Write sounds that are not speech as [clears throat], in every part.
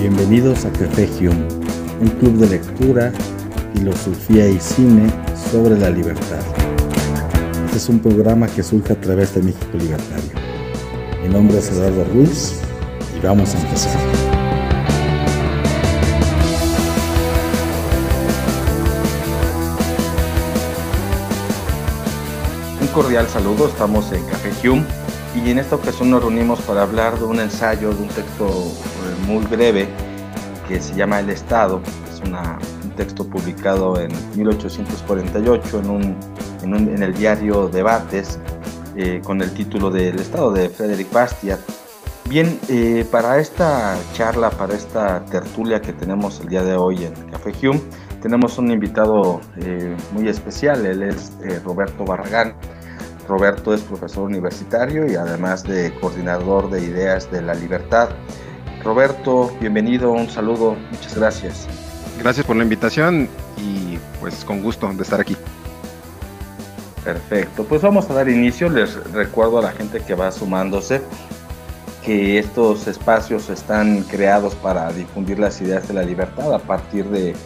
Bienvenidos a Café Hume, un club de lectura, filosofía y cine sobre la libertad. Este es un programa que surge a través de México Libertario. Mi nombre es Eduardo Ruiz y vamos a empezar. Un cordial saludo, estamos en Café Hume y en esta ocasión nos reunimos para hablar de un ensayo, de un texto eh, muy breve que se llama El Estado. Es un texto publicado en 1848 en, un, en, el diario Debates eh, con el título de El Estado de Frederick Bastiat. Bien, eh, para esta charla, para esta tertulia que tenemos el día de hoy en Café Hume, tenemos un invitado muy especial. Él es Roberto Barragán. Roberto es profesor universitario y además de coordinador de ideas de la libertad. Roberto, bienvenido, un saludo, muchas gracias. Gracias por la invitación y pues con gusto de estar aquí. Perfecto, pues vamos a dar inicio. Les recuerdo a la gente que va sumándose que estos espacios están creados para difundir las ideas de la libertad a partir de,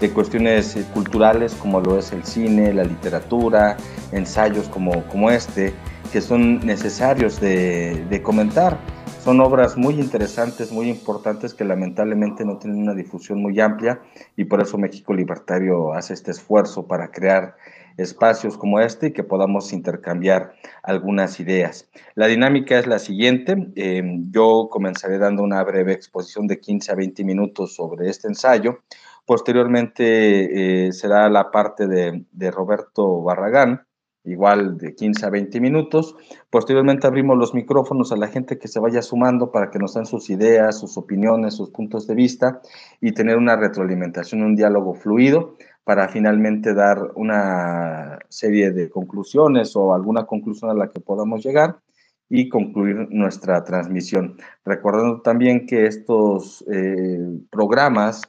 de cuestiones culturales como lo es el cine, la literatura, ensayos como, como este, que son necesarios de, de comentar. Son obras muy interesantes, muy importantes que lamentablemente no tienen una difusión muy amplia y por eso México Libertario hace este esfuerzo para crear espacios como este y que podamos intercambiar algunas ideas. La dinámica es la siguiente. Eh, yo comenzaré dando una breve exposición de 15 a 20 minutos sobre este ensayo. Posteriormente eh, será la parte de, de Roberto Barragán, igual de 15 a 20 minutos. Posteriormente abrimos los micrófonos a la gente que se vaya sumando para que nos den sus ideas, sus opiniones, sus puntos de vista y tener una retroalimentación, un diálogo fluido para finalmente dar una serie de conclusiones o alguna conclusión a la que podamos llegar y concluir nuestra transmisión. Recordando también que estos eh, programas,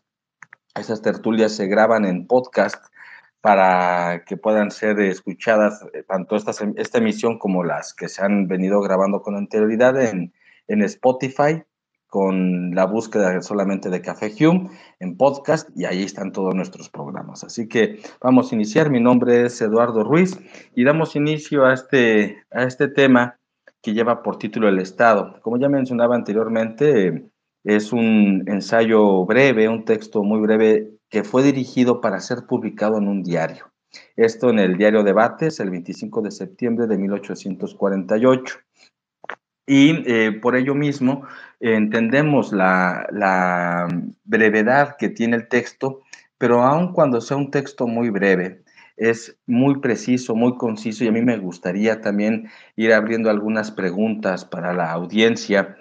esas tertulias se graban en podcast para que puedan ser escuchadas eh, tanto esta, esta emisión como las que se han venido grabando con anterioridad en, en Spotify con la búsqueda solamente de Café Hume en podcast y ahí están todos nuestros programas. Así que vamos a iniciar. Mi nombre es Eduardo Ruiz y damos inicio a este, a este tema que lleva por título El Estado. Como ya mencionaba anteriormente, es un ensayo breve, un texto muy breve que fue dirigido para ser publicado en un diario. Esto en el diario Debates el 25 de septiembre de 1848. Y eh, por ello mismo entendemos la, la, brevedad que tiene el texto, pero aun cuando sea un texto muy breve, es muy preciso, muy conciso y a mí me gustaría también ir abriendo algunas preguntas para la audiencia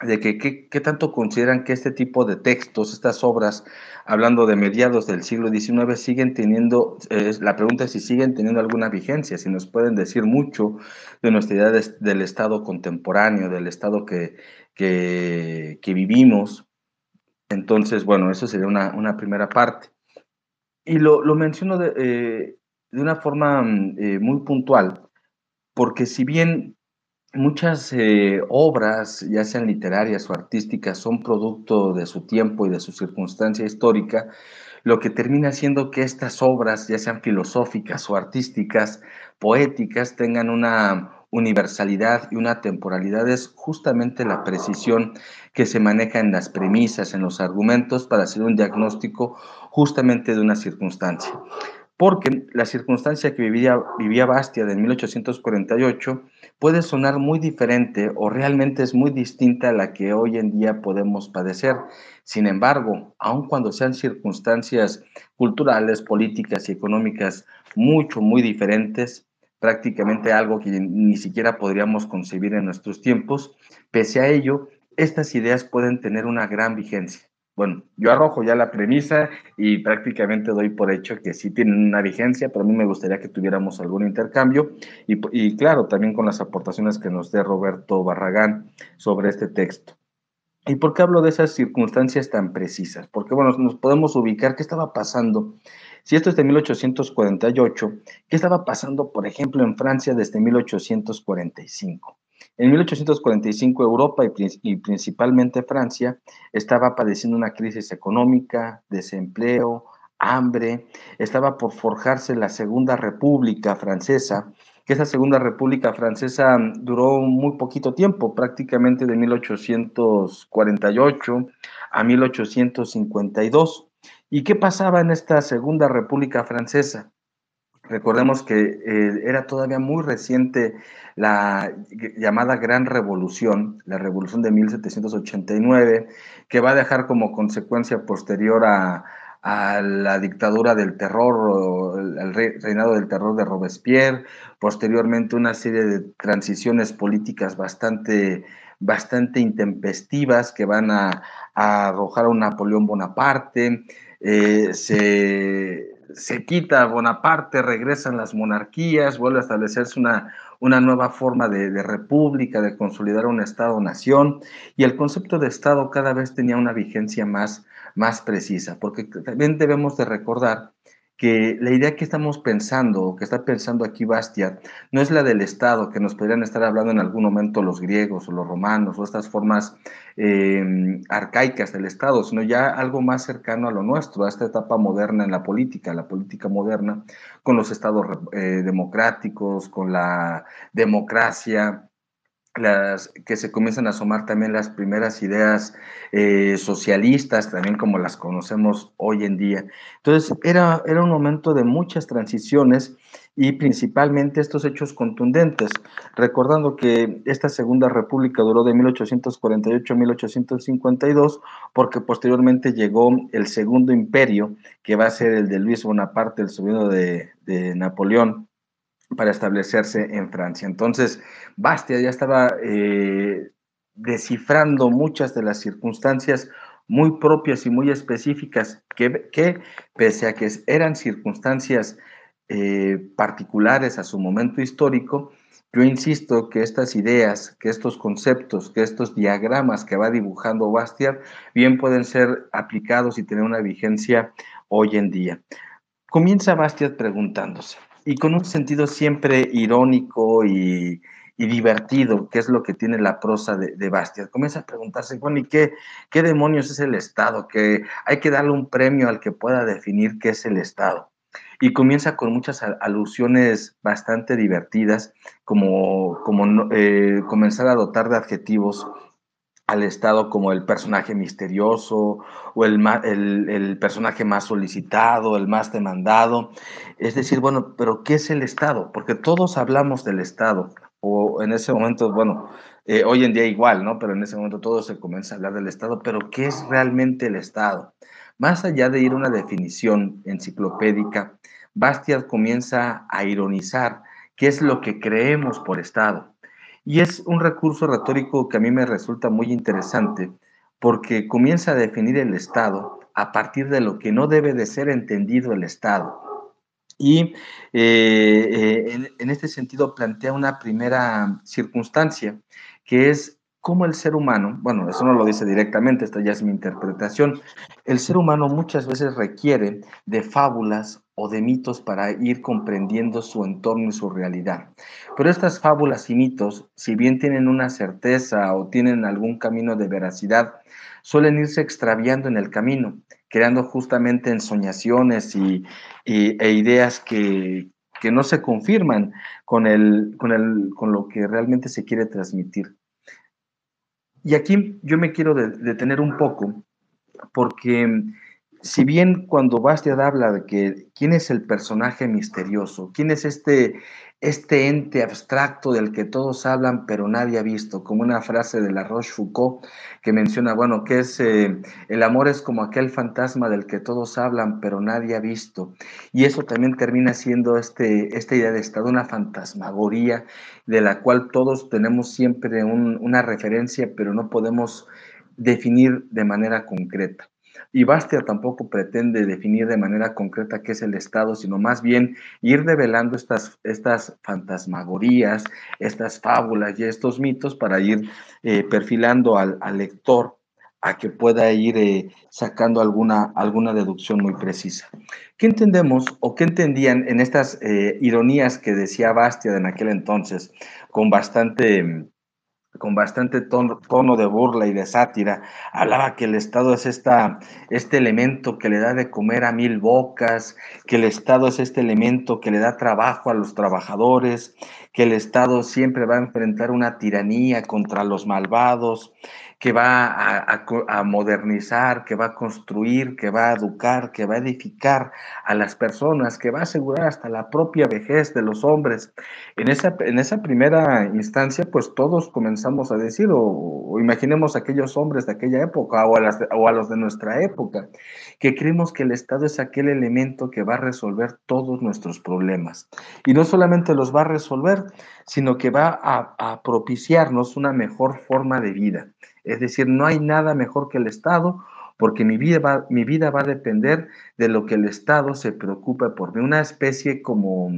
de que qué tanto consideran que este tipo de textos, estas obras, hablando de mediados del siglo XIX, siguen teniendo, la pregunta es si siguen teniendo alguna vigencia, si nos pueden decir mucho de nuestra idea de, del Estado contemporáneo, del Estado que, que, que vivimos. Entonces, bueno, eso sería una, una primera parte. Y lo, lo menciono de, eh, de, una forma eh, muy puntual, porque si bien muchas eh, obras, ya sean literarias o artísticas, son producto de su tiempo y de su circunstancia histórica, lo que termina siendo que estas obras, ya sean filosóficas o artísticas, poéticas, tengan una universalidad y una temporalidad es justamente la precisión que se maneja en las premisas, en los argumentos, para hacer un diagnóstico justamente de una circunstancia. Porque la circunstancia que vivía, vivía Bastia en 1848 puede sonar muy diferente o realmente es muy distinta a la que hoy en día podemos padecer. Sin embargo, aun cuando sean circunstancias culturales, políticas y económicas mucho, muy diferentes, prácticamente algo que ni siquiera podríamos concebir en nuestros tiempos, pese a ello, estas ideas pueden tener una gran vigencia. Bueno, yo arrojo ya la premisa y prácticamente doy por hecho que sí tienen una vigencia, pero a mí me gustaría que tuviéramos algún intercambio y, claro, también con las aportaciones que nos dé Roberto Barragán sobre este texto. ¿Y por qué hablo de esas circunstancias tan precisas? Porque, bueno, nos podemos ubicar qué estaba pasando. Si esto es de 1848, ¿qué estaba pasando, por ejemplo, en Francia desde 1845? En 1845 Europa y, principalmente Francia estaba padeciendo una crisis económica, desempleo, hambre, estaba por forjarse la Segunda República Francesa, que esa Segunda República Francesa duró muy poquito tiempo, prácticamente de 1848 a 1852. ¿Y qué pasaba en esta Segunda República Francesa? Recordemos que eh, era todavía muy reciente la llamada Gran Revolución, la Revolución de 1789, que va a dejar como consecuencia posterior a, la dictadura del terror, al reinado del terror de Robespierre, posteriormente una serie de transiciones políticas bastante, bastante intempestivas que van a, arrojar a un Napoleón Bonaparte, eh, se se quita Bonaparte, regresan las monarquías, vuelve a establecerse una, una nueva forma de, república, de consolidar un Estado-nación, y el concepto de Estado cada vez tenía una vigencia más, más precisa, porque también debemos de recordar que la idea que estamos pensando, o que está pensando aquí Bastiat, no es la del Estado, que nos podrían estar hablando en algún momento los griegos o los romanos, o estas formas em, arcaicas del Estado, sino ya algo más cercano a lo nuestro, a esta etapa moderna en la política, la política moderna, con los estados eh, democráticos, con la democracia, las, que se comienzan a asomar también las primeras ideas eh, socialistas, también como las conocemos hoy en día. Entonces, era, era un momento de muchas transiciones y principalmente estos hechos contundentes, recordando que esta Segunda República duró de 1848 a 1852, porque posteriormente llegó el Segundo Imperio, que va a ser el de Luis Bonaparte, el sobrino de, de Napoleón, para establecerse en Francia. Entonces, Bastia ya estaba eh, descifrando muchas de las circunstancias muy propias y muy específicas que, que pese a que eran circunstancias eh, particulares a su momento histórico, yo insisto que estas ideas, que estos conceptos, que estos diagramas que va dibujando Bastiat, bien pueden ser aplicados y tener una vigencia hoy en día. Comienza Bastiat preguntándose, y con un sentido siempre irónico y, divertido, que es lo que tiene la prosa de, de Bastiat. Comienza a preguntarse, bueno, ¿y qué, qué demonios es el Estado? Que hay que darle un premio al que pueda definir qué es el Estado. Y comienza con muchas alusiones bastante divertidas, como, como eh, comenzar a dotar de adjetivos al Estado como el personaje misterioso o el, el, personaje más solicitado, el más demandado. Es decir, bueno, pero ¿qué es el Estado? Porque todos hablamos del Estado, o en ese momento, bueno, eh, hoy en día igual, ¿no? Pero en ese momento todo se comienza a hablar del Estado, pero ¿qué es realmente el Estado? Más allá de ir a una definición enciclopédica, Bastiat comienza a ironizar qué es lo que creemos por Estado. Y es un recurso retórico que a mí me resulta muy interesante porque comienza a definir el Estado a partir de lo que no debe de ser entendido el Estado. Y eh, eh, en, este sentido plantea una primera circunstancia, que es cómo el ser humano, bueno, eso no lo dice directamente, esta ya es mi interpretación, el ser humano muchas veces requiere de fábulas o de mitos para ir comprendiendo su entorno y su realidad. Pero estas fábulas y mitos, si bien tienen una certeza o tienen algún camino de veracidad, suelen irse extraviando en el camino, creando justamente ensoñaciones y, e ideas que, no se confirman con, el, con, el, con lo que realmente se quiere transmitir. Y aquí yo me quiero detener un poco, porque si bien cuando Bastiat habla de que quién es el personaje misterioso, quién es este, este ente abstracto del que todos hablan pero nadie ha visto, como una frase de la Rochefoucauld que menciona, bueno, que es eh, el amor es como aquel fantasma del que todos hablan pero nadie ha visto. Y eso también termina siendo este, esta idea de estado, una fantasmagoría de la cual todos tenemos siempre una referencia pero no podemos definir de manera concreta. Y Bastia tampoco pretende definir de manera concreta qué es el Estado, sino más bien ir develando estas, estas fantasmagorías, estas fábulas y estos mitos para ir eh, perfilando al, lector a que pueda ir eh, sacando alguna, alguna deducción muy precisa. ¿Qué entendemos o qué entendían en estas eh, ironías que decía Bastia en aquel entonces, con bastante con bastante tono, tono, de burla y de sátira, hablaba que el Estado es esta, este elemento que le da de comer a mil bocas, que el Estado es este elemento que le da trabajo a los trabajadores, que el Estado siempre va a enfrentar una tiranía contra los malvados, que va a, modernizar, que va a construir, que va a educar, que va a edificar a las personas, que va a asegurar hasta la propia vejez de los hombres. En esa, en esa primera instancia, pues todos comenzamos a decir, o, imaginemos a aquellos hombres de aquella época o o a los de nuestra época, que creemos que el Estado es aquel elemento que va a resolver todos nuestros problemas. Y no solamente los va a resolver, sino que va a, propiciarnos una mejor forma de vida. Es decir, no hay nada mejor que el Estado porque mi vida, va, mi vida va a depender de lo que el Estado se preocupe por mí. Una especie como,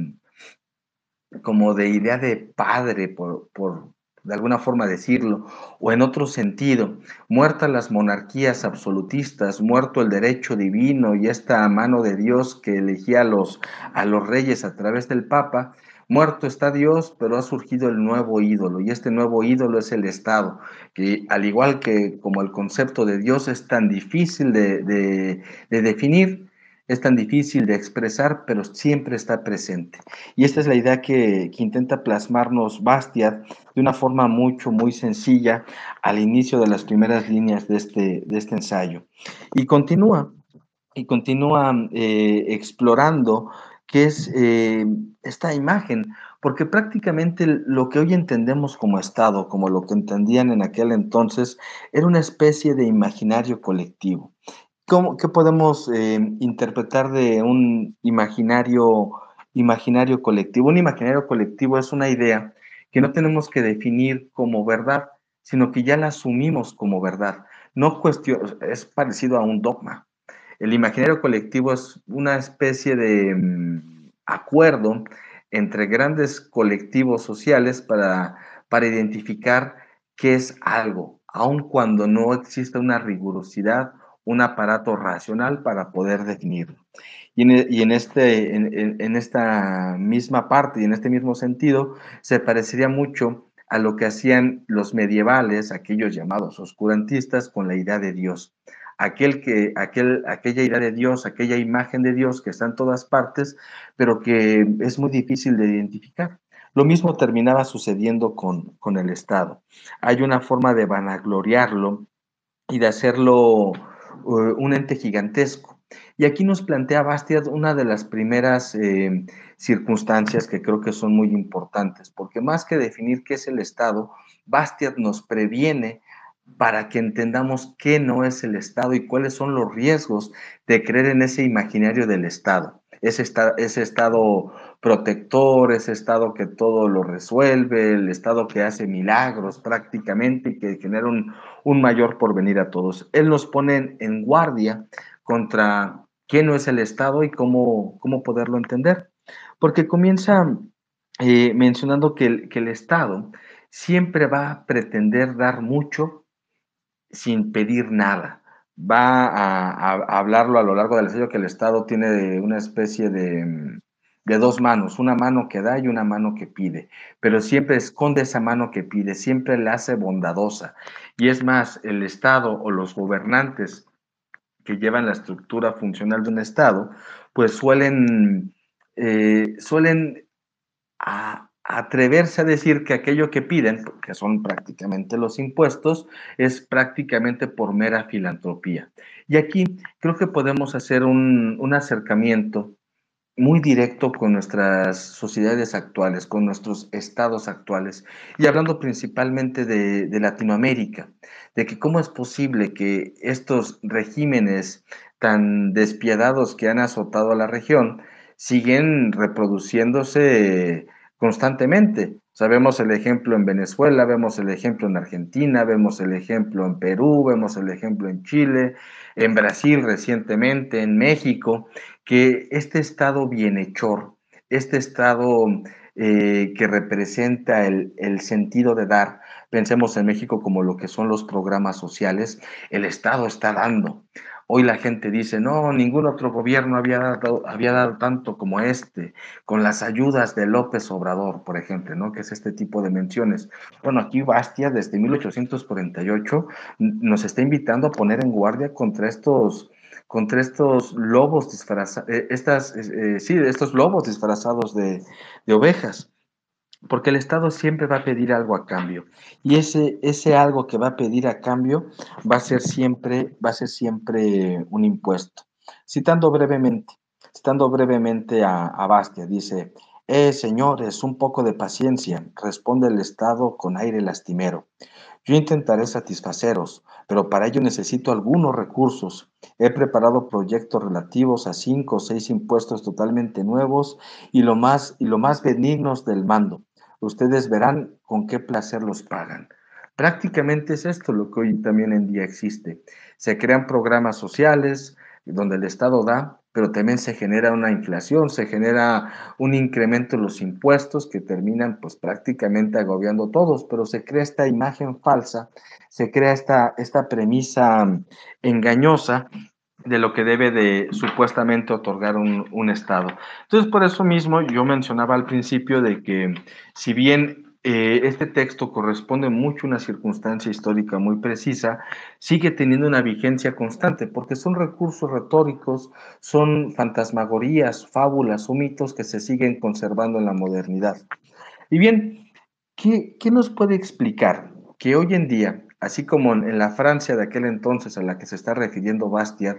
como de idea de padre, por, por de alguna forma decirlo, o en otro sentido, muertas las monarquías absolutistas, muerto el derecho divino y esta mano de Dios que elegía los, a los reyes a través del Papa, Muerto está Dios, pero ha surgido el nuevo ídolo y este nuevo ídolo es el Estado, que al igual que como el concepto de Dios es tan difícil de, definir, es tan difícil de expresar, pero siempre está presente. Y esta es la idea que, intenta plasmarnos Bastiat de una forma mucho, muy sencilla al inicio de las primeras líneas de este, de este ensayo. Y continúa, y continúa eh, explorando qué es eh, esta imagen, porque prácticamente lo que hoy entendemos como Estado, como lo que entendían en aquel entonces, era una especie de imaginario colectivo. ¿Cómo, ¿Qué podemos eh, interpretar de un imaginario, imaginario colectivo? Un imaginario colectivo es una idea que no tenemos que definir como verdad, sino que ya la asumimos como verdad. No cuestión, es parecido a un dogma. El imaginario colectivo es una especie de mm, acuerdo entre grandes colectivos sociales para, para identificar qué es algo, aun cuando no existe una rigurosidad, un aparato racional para poder definirlo. Y en, este, en, esta misma parte y en este mismo sentido, se parecería mucho a lo que hacían los medievales, aquellos llamados oscurantistas, con la idea de Dios aquel que, aquel, aquella idea de Dios, aquella imagen de Dios que está en todas partes, pero que es muy difícil de identificar. Lo mismo terminaba sucediendo con, con el Estado. Hay una forma de vanagloriarlo y de hacerlo uh, un ente gigantesco. Y aquí nos plantea Bastiat una de las primeras eh, circunstancias que creo que son muy importantes, porque más que definir qué es el Estado, Bastiat nos previene para que entendamos qué no es el Estado y cuáles son los riesgos de creer en ese imaginario del Estado. Ese, ese Estado protector, ese Estado que todo lo resuelve, el Estado que hace milagros prácticamente y que genera un, mayor porvenir a todos. Él nos pone en guardia contra qué no es el Estado y cómo, cómo poderlo entender. Porque comienza eh, mencionando que el, que el Estado siempre va a pretender dar mucho sin pedir nada. Va a, hablarlo a lo largo del ensayo que el Estado tiene una especie de, de dos manos, una mano que da y una mano que pide, pero siempre esconde esa mano que pide, siempre la hace bondadosa. Y es más, el Estado o los gobernantes que llevan la estructura funcional de un Estado, pues suelen, eh, suelen a, atreverse a decir que aquello que piden, que son prácticamente los impuestos, es prácticamente por mera filantropía. Y aquí creo que podemos hacer un, acercamiento muy directo con nuestras sociedades actuales, con nuestros estados actuales, y hablando principalmente de, de Latinoamérica, de que cómo es posible que estos regímenes tan despiadados que han azotado a la región siguen reproduciéndose constantemente. Sabemos el ejemplo en Venezuela, vemos el ejemplo en Argentina, vemos el ejemplo en Perú, vemos el ejemplo en Chile, en Brasil recientemente, en México, que este Estado bienhechor, este Estado eh, que representa el, el, sentido de dar, pensemos en México como lo que son los programas sociales, el Estado está dando. Hoy la gente dice, no, ningún otro gobierno había dado, había dado tanto como este, con las ayudas de López Obrador, por ejemplo, ¿no? Que es este tipo de menciones. Bueno, aquí Bastia, desde 1848, nos está invitando a poner en guardia contra estos contra estos lobos disfrazados, eh, estas, eh, sí, estos lobos disfrazados de, de ovejas porque el Estado siempre va a pedir algo a cambio y ese, ese algo que va a pedir a cambio va a ser siempre, va a ser siempre un impuesto. Citando brevemente, citando brevemente a, a Bastia, dice, eh, señores, un poco de paciencia, responde el Estado con aire lastimero. Yo intentaré satisfaceros, pero para ello necesito algunos recursos. He preparado proyectos relativos a cinco o seis impuestos totalmente nuevos y lo más, y lo más benignos del mando. Ustedes verán con qué placer los pagan. Prácticamente es esto lo que hoy también en día existe. Se crean programas sociales donde el Estado da, pero también se genera una inflación, se genera un incremento en los impuestos que terminan pues prácticamente agobiando a todos, pero se crea esta imagen falsa, se crea esta, esta premisa engañosa de lo que debe de supuestamente otorgar un, un, Estado. Entonces, por eso mismo yo mencionaba al principio de que si bien eh, este texto corresponde mucho a una circunstancia histórica muy precisa, sigue teniendo una vigencia constante, porque son recursos retóricos, son fantasmagorías, fábulas o mitos que se siguen conservando en la modernidad. Y bien, ¿qué, nos puede explicar que hoy en día así como en la Francia de aquel entonces a la que se está refiriendo Bastiat,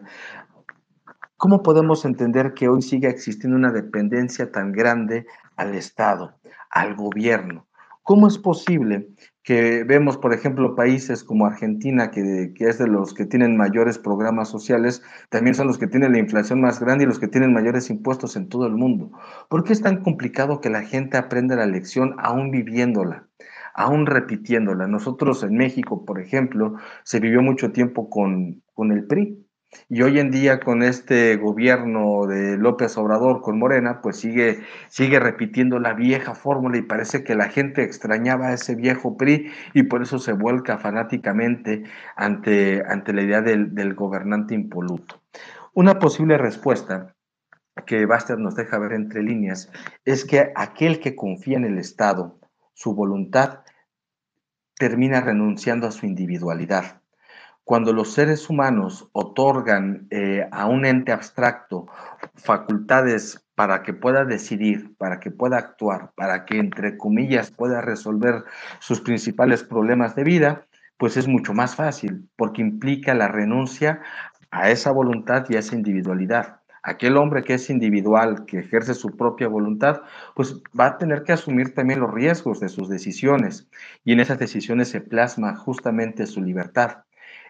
¿cómo podemos entender que hoy sigue existiendo una dependencia tan grande al Estado, al gobierno? ¿Cómo es posible que vemos, por ejemplo, países como Argentina, que, es de los que tienen mayores programas sociales, también son los que tienen la inflación más grande y los que tienen mayores impuestos en todo el mundo? ¿Por qué es tan complicado que la gente aprenda la lección aún viviéndola? aún repitiéndola. Nosotros en México, por ejemplo, se vivió mucho tiempo con, con el PRI. Y hoy en día con este gobierno de López Obrador con Morena, pues sigue, sigue repitiendo la vieja fórmula y parece que la gente extrañaba a ese viejo PRI y por eso se vuelca fanáticamente ante, ante la idea del, gobernante impoluto. Una posible respuesta que Baster nos deja ver entre líneas es que aquel que confía en el Estado, su voluntad, termina renunciando a su individualidad. Cuando los seres humanos otorgan eh, a un ente abstracto facultades para que pueda decidir, para que pueda actuar, para que, entre comillas, pueda resolver sus principales problemas de vida, pues es mucho más fácil, porque implica la renuncia a esa voluntad y a esa individualidad aquel hombre que es individual, que ejerce su propia voluntad, pues va a tener que asumir también los riesgos de sus decisiones y en esas decisiones se plasma justamente su libertad.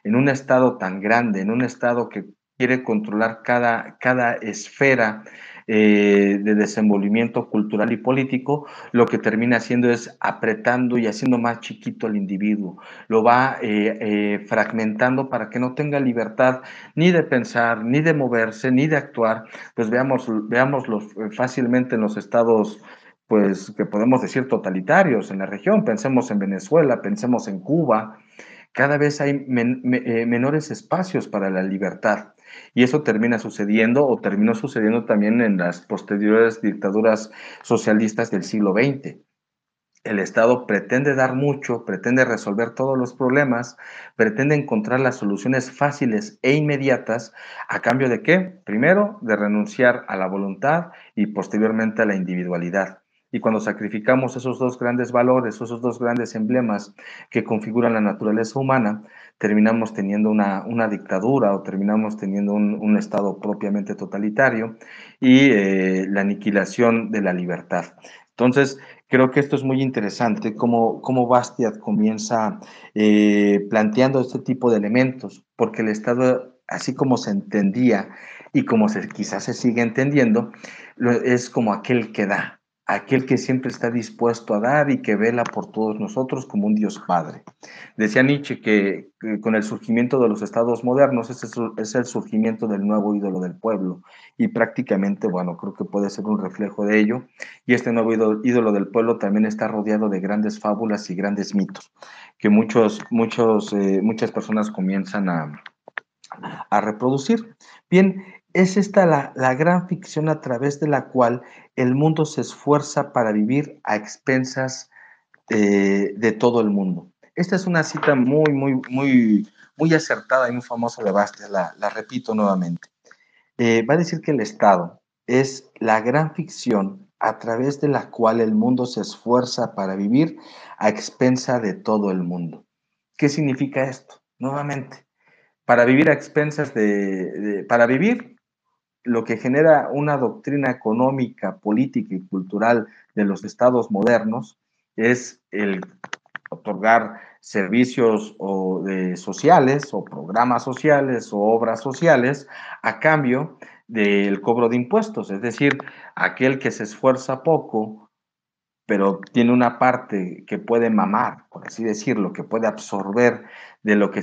En un estado tan grande, en un estado que quiere controlar cada, cada esfera eh, de desenvolvimiento cultural y político, lo que termina haciendo es apretando y haciendo más chiquito al individuo. Lo va eh, eh, fragmentando para que no tenga libertad ni de pensar, ni de moverse, ni de actuar. Pues veamos, veámoslo fácilmente en los estados pues que podemos decir totalitarios en la región. Pensemos en Venezuela, pensemos en Cuba. Cada vez hay menores espacios para la libertad. Y eso termina sucediendo o terminó sucediendo también en las posteriores dictaduras socialistas del siglo XX. El Estado pretende dar mucho, pretende resolver todos los problemas, pretende encontrar las soluciones fáciles e inmediatas, a cambio de qué? Primero, de renunciar a la voluntad y posteriormente a la individualidad. Y cuando sacrificamos esos dos grandes valores, esos dos grandes emblemas que configuran la naturaleza humana, terminamos teniendo una, una dictadura o terminamos teniendo un, un Estado propiamente totalitario y eh, la aniquilación de la libertad. Entonces, creo que esto es muy interesante, cómo, cómo Bastiat comienza eh, planteando este tipo de elementos, porque el Estado, así como se entendía y como se, quizás se sigue entendiendo, es como aquel que da, aquel que siempre está dispuesto a dar y que vela por todos nosotros como un Dios Padre. Decía Nietzsche que, con el surgimiento de los estados modernos ese es el surgimiento del nuevo ídolo del pueblo y prácticamente, bueno, creo que puede ser un reflejo de ello. Y este nuevo ídolo, del pueblo también está rodeado de grandes fábulas y grandes mitos que muchos, muchos, eh, muchas personas comienzan a, a, reproducir. Bien, es esta la, la, gran ficción a través de la cual el mundo se esfuerza para vivir a expensas de todo el mundo. Esta es una cita muy, muy, muy, muy acertada y muy famosa de Bastia, la, repito nuevamente. Eh, va a decir que el Estado es la gran ficción a través de la cual el mundo se esfuerza para vivir a expensa de todo el mundo. ¿Qué significa esto? Nuevamente, para vivir a expensas de, para vivir lo que genera una doctrina económica, política y cultural de los estados modernos es el otorgar servicios o de sociales o programas sociales o obras sociales a cambio del cobro de impuestos, es decir, aquel que se esfuerza poco, pero tiene una parte que puede mamar, por así decirlo, que puede absorber de lo que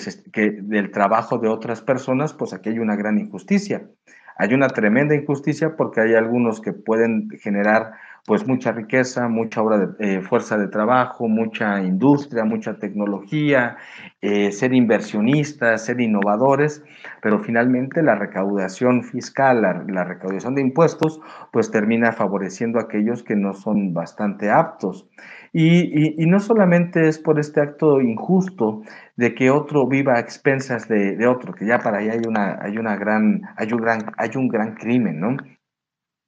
del trabajo de otras personas, pues aquí hay una gran injusticia. Hay una tremenda injusticia porque hay algunos que pueden generar pues mucha riqueza, mucha obra de, eh, fuerza de trabajo, mucha industria, mucha tecnología, eh, ser inversionistas, ser innovadores, pero finalmente la recaudación fiscal, la, recaudación de impuestos, pues termina favoreciendo a aquellos que no son bastante aptos. Y, y, no solamente es por este acto injusto de que otro viva a expensas de, de otro, que ya para allá hay una, hay una gran, hay un gran, hay un gran crimen, ¿no?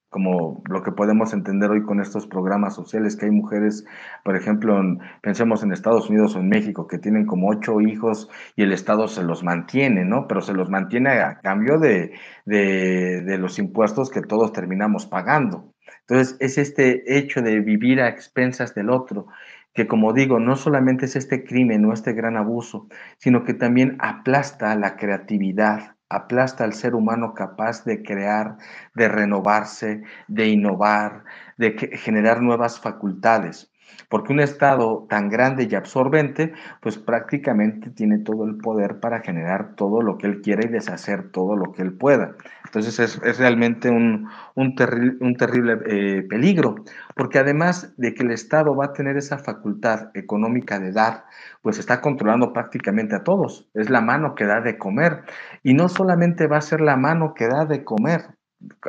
como lo que podemos entender hoy con estos programas sociales, que hay mujeres, por ejemplo, pensemos en Estados Unidos o en México, que tienen como ocho hijos y el Estado se los mantiene, ¿no? Pero se los mantiene a cambio de, de los impuestos que todos terminamos pagando. Entonces, es este hecho de vivir a expensas del otro, que como digo, no solamente es este crimen o este gran abuso, sino que también aplasta la creatividad, aplasta al ser humano capaz de crear, de renovarse, de innovar, de generar nuevas facultades. Porque un Estado tan grande y absorbente, pues prácticamente tiene todo el poder para generar todo lo que él quiera y deshacer todo lo que él pueda. Entonces es, realmente un, un, terrible eh, peligro, porque además de que el Estado va a tener esa facultad económica de dar, pues está controlando prácticamente a todos. Es la mano que da de comer. Y no solamente va a ser la mano que da de comer,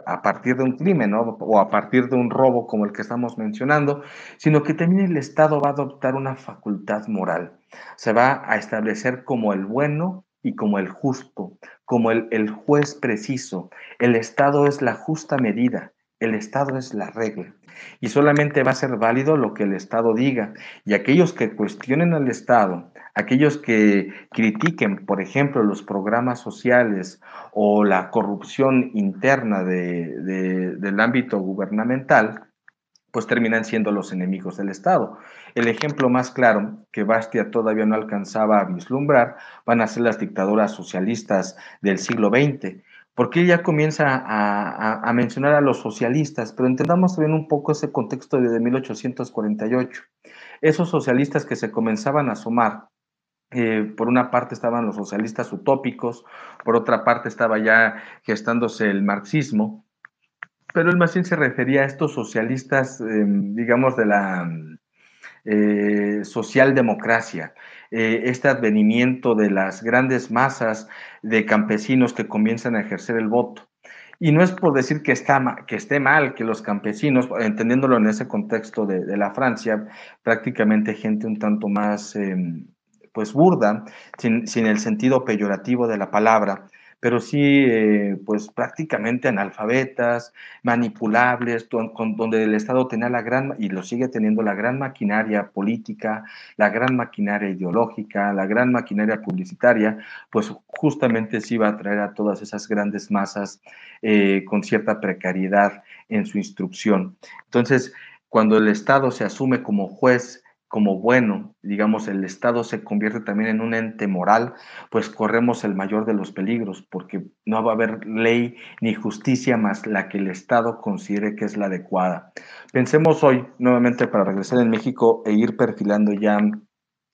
a partir de un crimen o a partir de un robo como el que estamos mencionando, sino que también el Estado va a adoptar una facultad moral. Se va a establecer como el bueno y como el justo, como el, el juez preciso. El Estado es la justa medida, el Estado es la regla. Y solamente va a ser válido lo que el Estado diga. Y aquellos que cuestionen al Estado, aquellos que critiquen, por ejemplo, los programas sociales o la corrupción interna del ámbito gubernamental, pues terminan siendo los enemigos del Estado. El ejemplo más claro que Bastia todavía no alcanzaba a vislumbrar van a ser las dictaduras socialistas del siglo XX, porque ella comienza a, mencionar a los socialistas, pero entendamos también un poco ese contexto de 1848. Esos socialistas que se comenzaban a sumar eh, por una parte estaban los socialistas utópicos, por otra parte estaba ya gestándose el marxismo, pero el más bien se refería a estos socialistas, em, digamos, de la eh, socialdemocracia, eh, este advenimiento de las grandes masas de campesinos que comienzan a ejercer el voto. Y no es por decir que, está, que esté mal que los campesinos, entendiéndolo en ese contexto de, la Francia, prácticamente gente un tanto más em, pues burda, sin, el sentido peyorativo de la palabra, pero sí eh, pues prácticamente analfabetas, manipulables, donde el Estado tenía la gran, y lo sigue teniendo la gran maquinaria política, la gran maquinaria ideológica, la gran maquinaria publicitaria, pues justamente sí va a traer a todas esas grandes masas eh, con cierta precariedad en su instrucción. Entonces, cuando el Estado se asume como juez, como bueno, digamos, el Estado se convierte también en un ente moral, pues corremos el mayor de los peligros, porque no va a haber ley ni justicia más la que el Estado considere que es la adecuada. Pensemos hoy, nuevamente para regresar en México e ir perfilando ya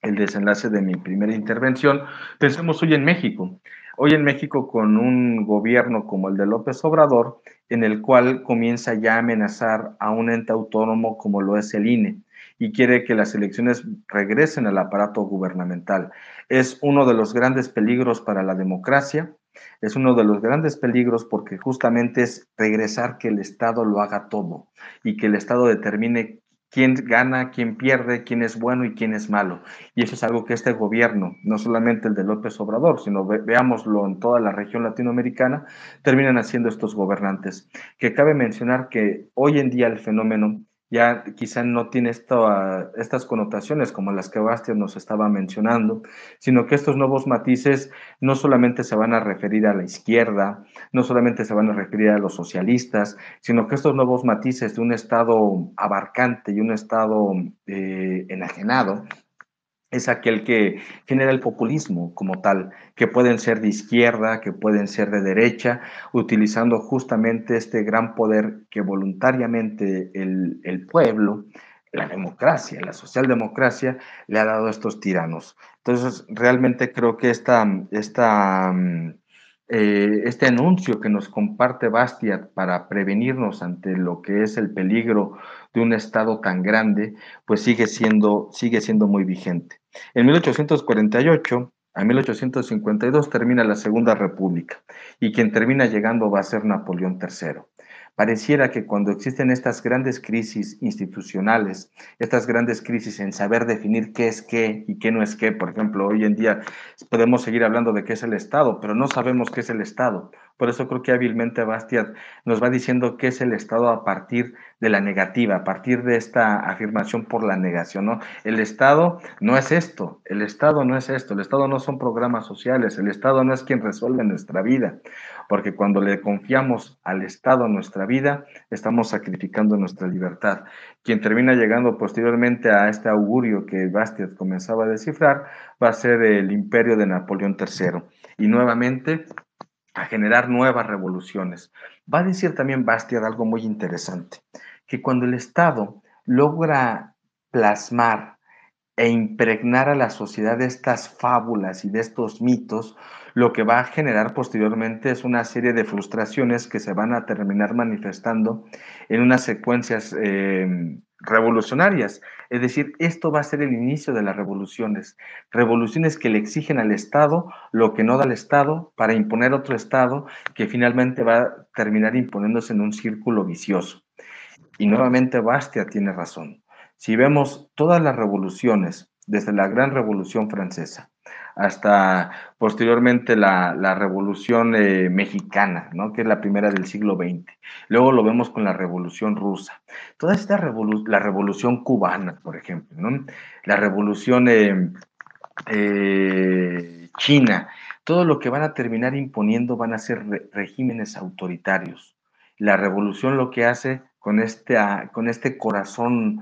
el desenlace de mi primera intervención, pensemos hoy en México. Hoy en México con un gobierno como el de López Obrador, en el cual comienza ya a amenazar a un ente autónomo como lo es el INE y quiere que las elecciones regresen al aparato gubernamental. Es uno de los grandes peligros para la democracia Es uno de los grandes peligros porque justamente es regresar que el Estado lo haga todo y que el Estado determine quién gana, quién pierde, quién es bueno y quién es malo. Y eso es algo que este gobierno, no solamente el de López Obrador, sino veámoslo en toda la región latinoamericana, terminan haciendo estos gobernantes. Que cabe mencionar que hoy en día el fenómeno ya quizá no tiene estas connotaciones como las que Bastian nos estaba mencionando, sino que estos nuevos matices no solamente se van a referir a la izquierda, no solamente se van a referir a los socialistas, sino que estos nuevos matices de un Estado abarcante y un Estado eh, enajenado es aquel que genera el populismo como tal, que pueden ser de izquierda, que pueden ser de derecha, utilizando justamente este gran poder que voluntariamente el, pueblo, la democracia, la socialdemocracia, le ha dado a estos tiranos. Entonces, realmente creo que esta, esta, mm, eh, este anuncio que nos comparte Bastiat para prevenirnos ante lo que es el peligro de un Estado tan grande, pues sigue siendo, sigue siendo muy vigente. En 1848 a 1852 termina la Segunda República y quien termina llegando va a ser Napoleón III. Pareciera que cuando existen estas grandes crisis institucionales, estas grandes crisis en saber definir qué es qué y qué no es qué, por ejemplo, hoy en día podemos seguir hablando de qué es el Estado, pero no sabemos qué es el Estado. Por eso creo que hábilmente Bastiat nos va diciendo qué es el Estado a partir de la negativa, a partir de esta afirmación por la negación. ¿no? El Estado no es esto, el Estado no es esto, el Estado no son programas sociales, el Estado no es quien resuelve nuestra vida, porque cuando le confiamos al Estado nuestra vida, estamos sacrificando nuestra libertad. Quien termina llegando posteriormente a este augurio que Bastiat comenzaba a descifrar va a ser el imperio de Napoleón III. Y nuevamente a generar nuevas revoluciones. Va a decir también Bastiat algo muy interesante, que cuando el Estado logra plasmar e impregnar a la sociedad de estas fábulas y de estos mitos, lo que va a generar posteriormente es una serie de frustraciones que se van a terminar manifestando en unas secuencias eh, revolucionarias. Es decir, esto va a ser el inicio de las revoluciones. Revoluciones que le exigen al Estado lo que no da el Estado para imponer otro Estado que finalmente va a terminar imponiéndose en un círculo vicioso. Y nuevamente Bastia tiene razón. Si vemos todas las revoluciones, desde la Gran Revolución Francesa, hasta posteriormente la, Revolución eh, Mexicana, ¿no? que es la primera del siglo XX. Luego lo vemos con la Revolución Rusa. Toda esta revolución, la Revolución Cubana, por ejemplo, ¿no? la Revolución eh, eh, China, todo lo que van a terminar imponiendo van a ser regímenes autoritarios. La revolución lo que hace con este, con este corazón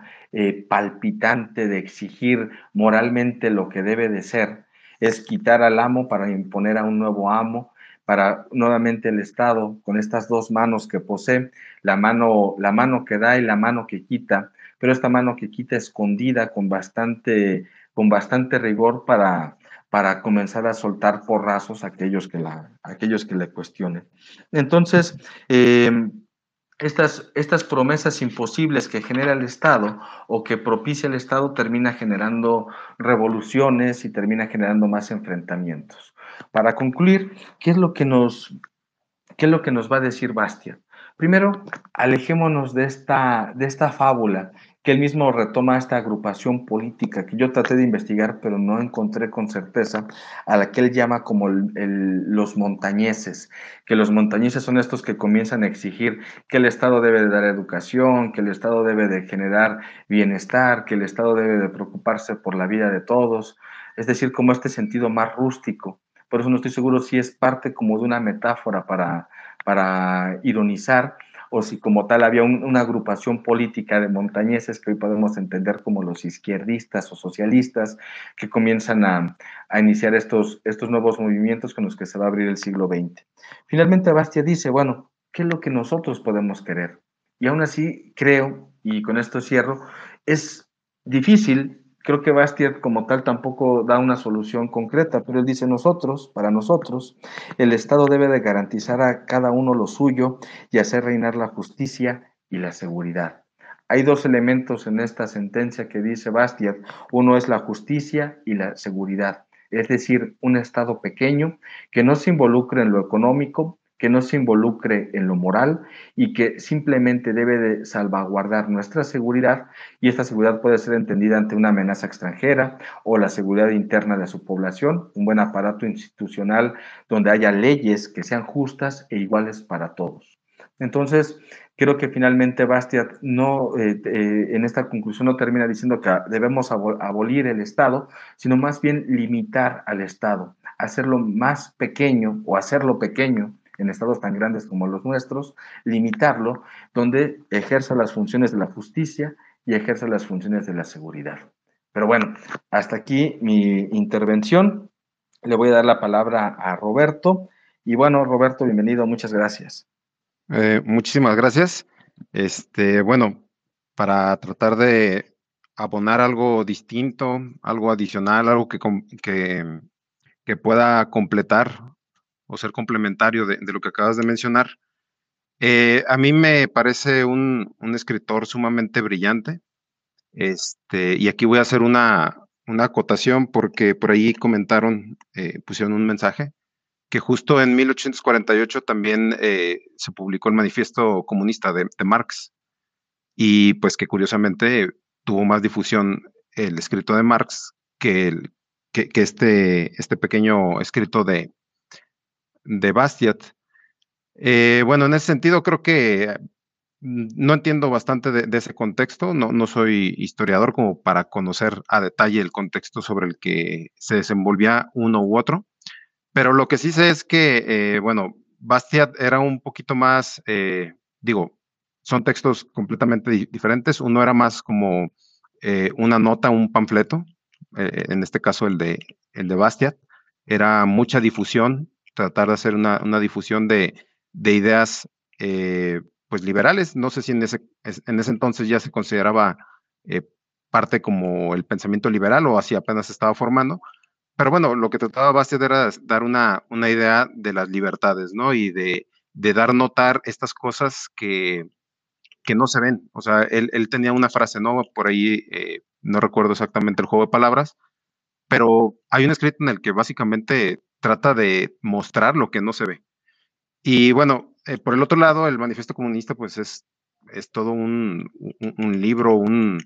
palpitante de exigir moralmente lo que debe de ser, es quitar al amo para imponer a un nuevo amo, para nuevamente el Estado, con estas dos manos que posee, la mano, la mano que da y la mano que quita, pero esta mano que quita escondida con bastante, con bastante rigor para, para comenzar a soltar porrazos a aquellos que, la, aquellos que le cuestionen. Entonces, eh, estas, estas promesas imposibles que genera el Estado o que propicia el Estado termina generando revoluciones y termina generando más enfrentamientos. Para concluir, ¿qué es lo que nos, qué es lo que nos va a decir Bastian? Primero, alejémonos de esta, de esta fábula que él mismo retoma esta agrupación política que yo traté de investigar, pero no encontré con certeza, a la que él llama como los montañeses, que los montañeses son estos que comienzan a exigir que el Estado debe de dar educación, que el Estado debe de generar bienestar, que el Estado debe de preocuparse por la vida de todos, es decir, como este sentido más rústico. Por eso no estoy seguro si es parte como de una metáfora para, para ironizar, o si como tal había una agrupación política de montañeses que hoy podemos entender como los izquierdistas o socialistas que comienzan a, iniciar estos, estos nuevos movimientos con los que se va a abrir el siglo XX. Finalmente Bastia dice, bueno, ¿qué es lo que nosotros podemos querer? Y aún así creo, y con esto cierro, es difícil creo que Bastiat como tal tampoco da una solución concreta, pero él dice nosotros, para nosotros, el Estado debe de garantizar a cada uno lo suyo y hacer reinar la justicia y la seguridad. Hay dos elementos en esta sentencia que dice Bastiat. Uno es la justicia y la seguridad. es decir, un Estado pequeño que no se involucre en lo económico, que no se involucre en lo moral y que simplemente debe de salvaguardar nuestra seguridad y esta seguridad puede ser entendida ante una amenaza extranjera o la seguridad interna de su población, un buen aparato institucional donde haya leyes que sean justas e iguales para todos. Entonces, creo que finalmente Bastiat no, eh, eh, en esta conclusión no termina diciendo que debemos abolir el Estado, sino más bien limitar al Estado, hacerlo más pequeño o hacerlo pequeño en estados tan grandes como los nuestros, limitarlo, donde ejerza las funciones de la justicia y ejerza las funciones de la seguridad. Pero bueno, hasta aquí mi intervención. Le voy a dar la palabra a Roberto. Y bueno, Roberto, bienvenido, muchas gracias. Eh, muchísimas gracias. Este, bueno, para tratar de abonar algo distinto, algo adicional, algo que, que, que pueda completar o ser complementario de, lo que acabas de mencionar. Eh, a mí me parece un, escritor sumamente brillante. Este, y aquí voy a hacer una, acotación porque por ahí comentaron, eh, pusieron un mensaje, que justo en 1848 también eh, se publicó el manifiesto comunista de, Marx. Y pues que curiosamente tuvo más difusión el escrito de Marx que, el, que, este, este pequeño escrito de, de Bastiat. Eh, bueno, en ese sentido creo que mm, no entiendo bastante de, ese contexto, no, no, soy historiador como para conocer a detalle el contexto sobre el que se desenvolvía uno u otro, pero lo que sí sé es que, eh, bueno, Bastiat era un poquito más, eh, digo, son textos completamente diferentes, uno era más como una nota, un panfleto, en este caso el de, el de Bastiat, era mucha difusión, tratar de hacer una, difusión de, ideas eh, pues liberales. No sé si en ese, en ese entonces ya se consideraba eh, parte como el pensamiento liberal o así apenas se estaba formando. Pero bueno, lo que trataba Bastiat era dar una, una idea de las libertades, ¿no? Y de, dar notar estas cosas que, que no se ven. O sea, él, tenía una frase, ¿no? Por ahí, eh, no recuerdo exactamente el juego de palabras, pero hay un escrito en el que básicamente trata de mostrar lo que no se ve. Y bueno, eh, por el otro lado, el manifiesto comunista, pues es, es todo un, libro, un,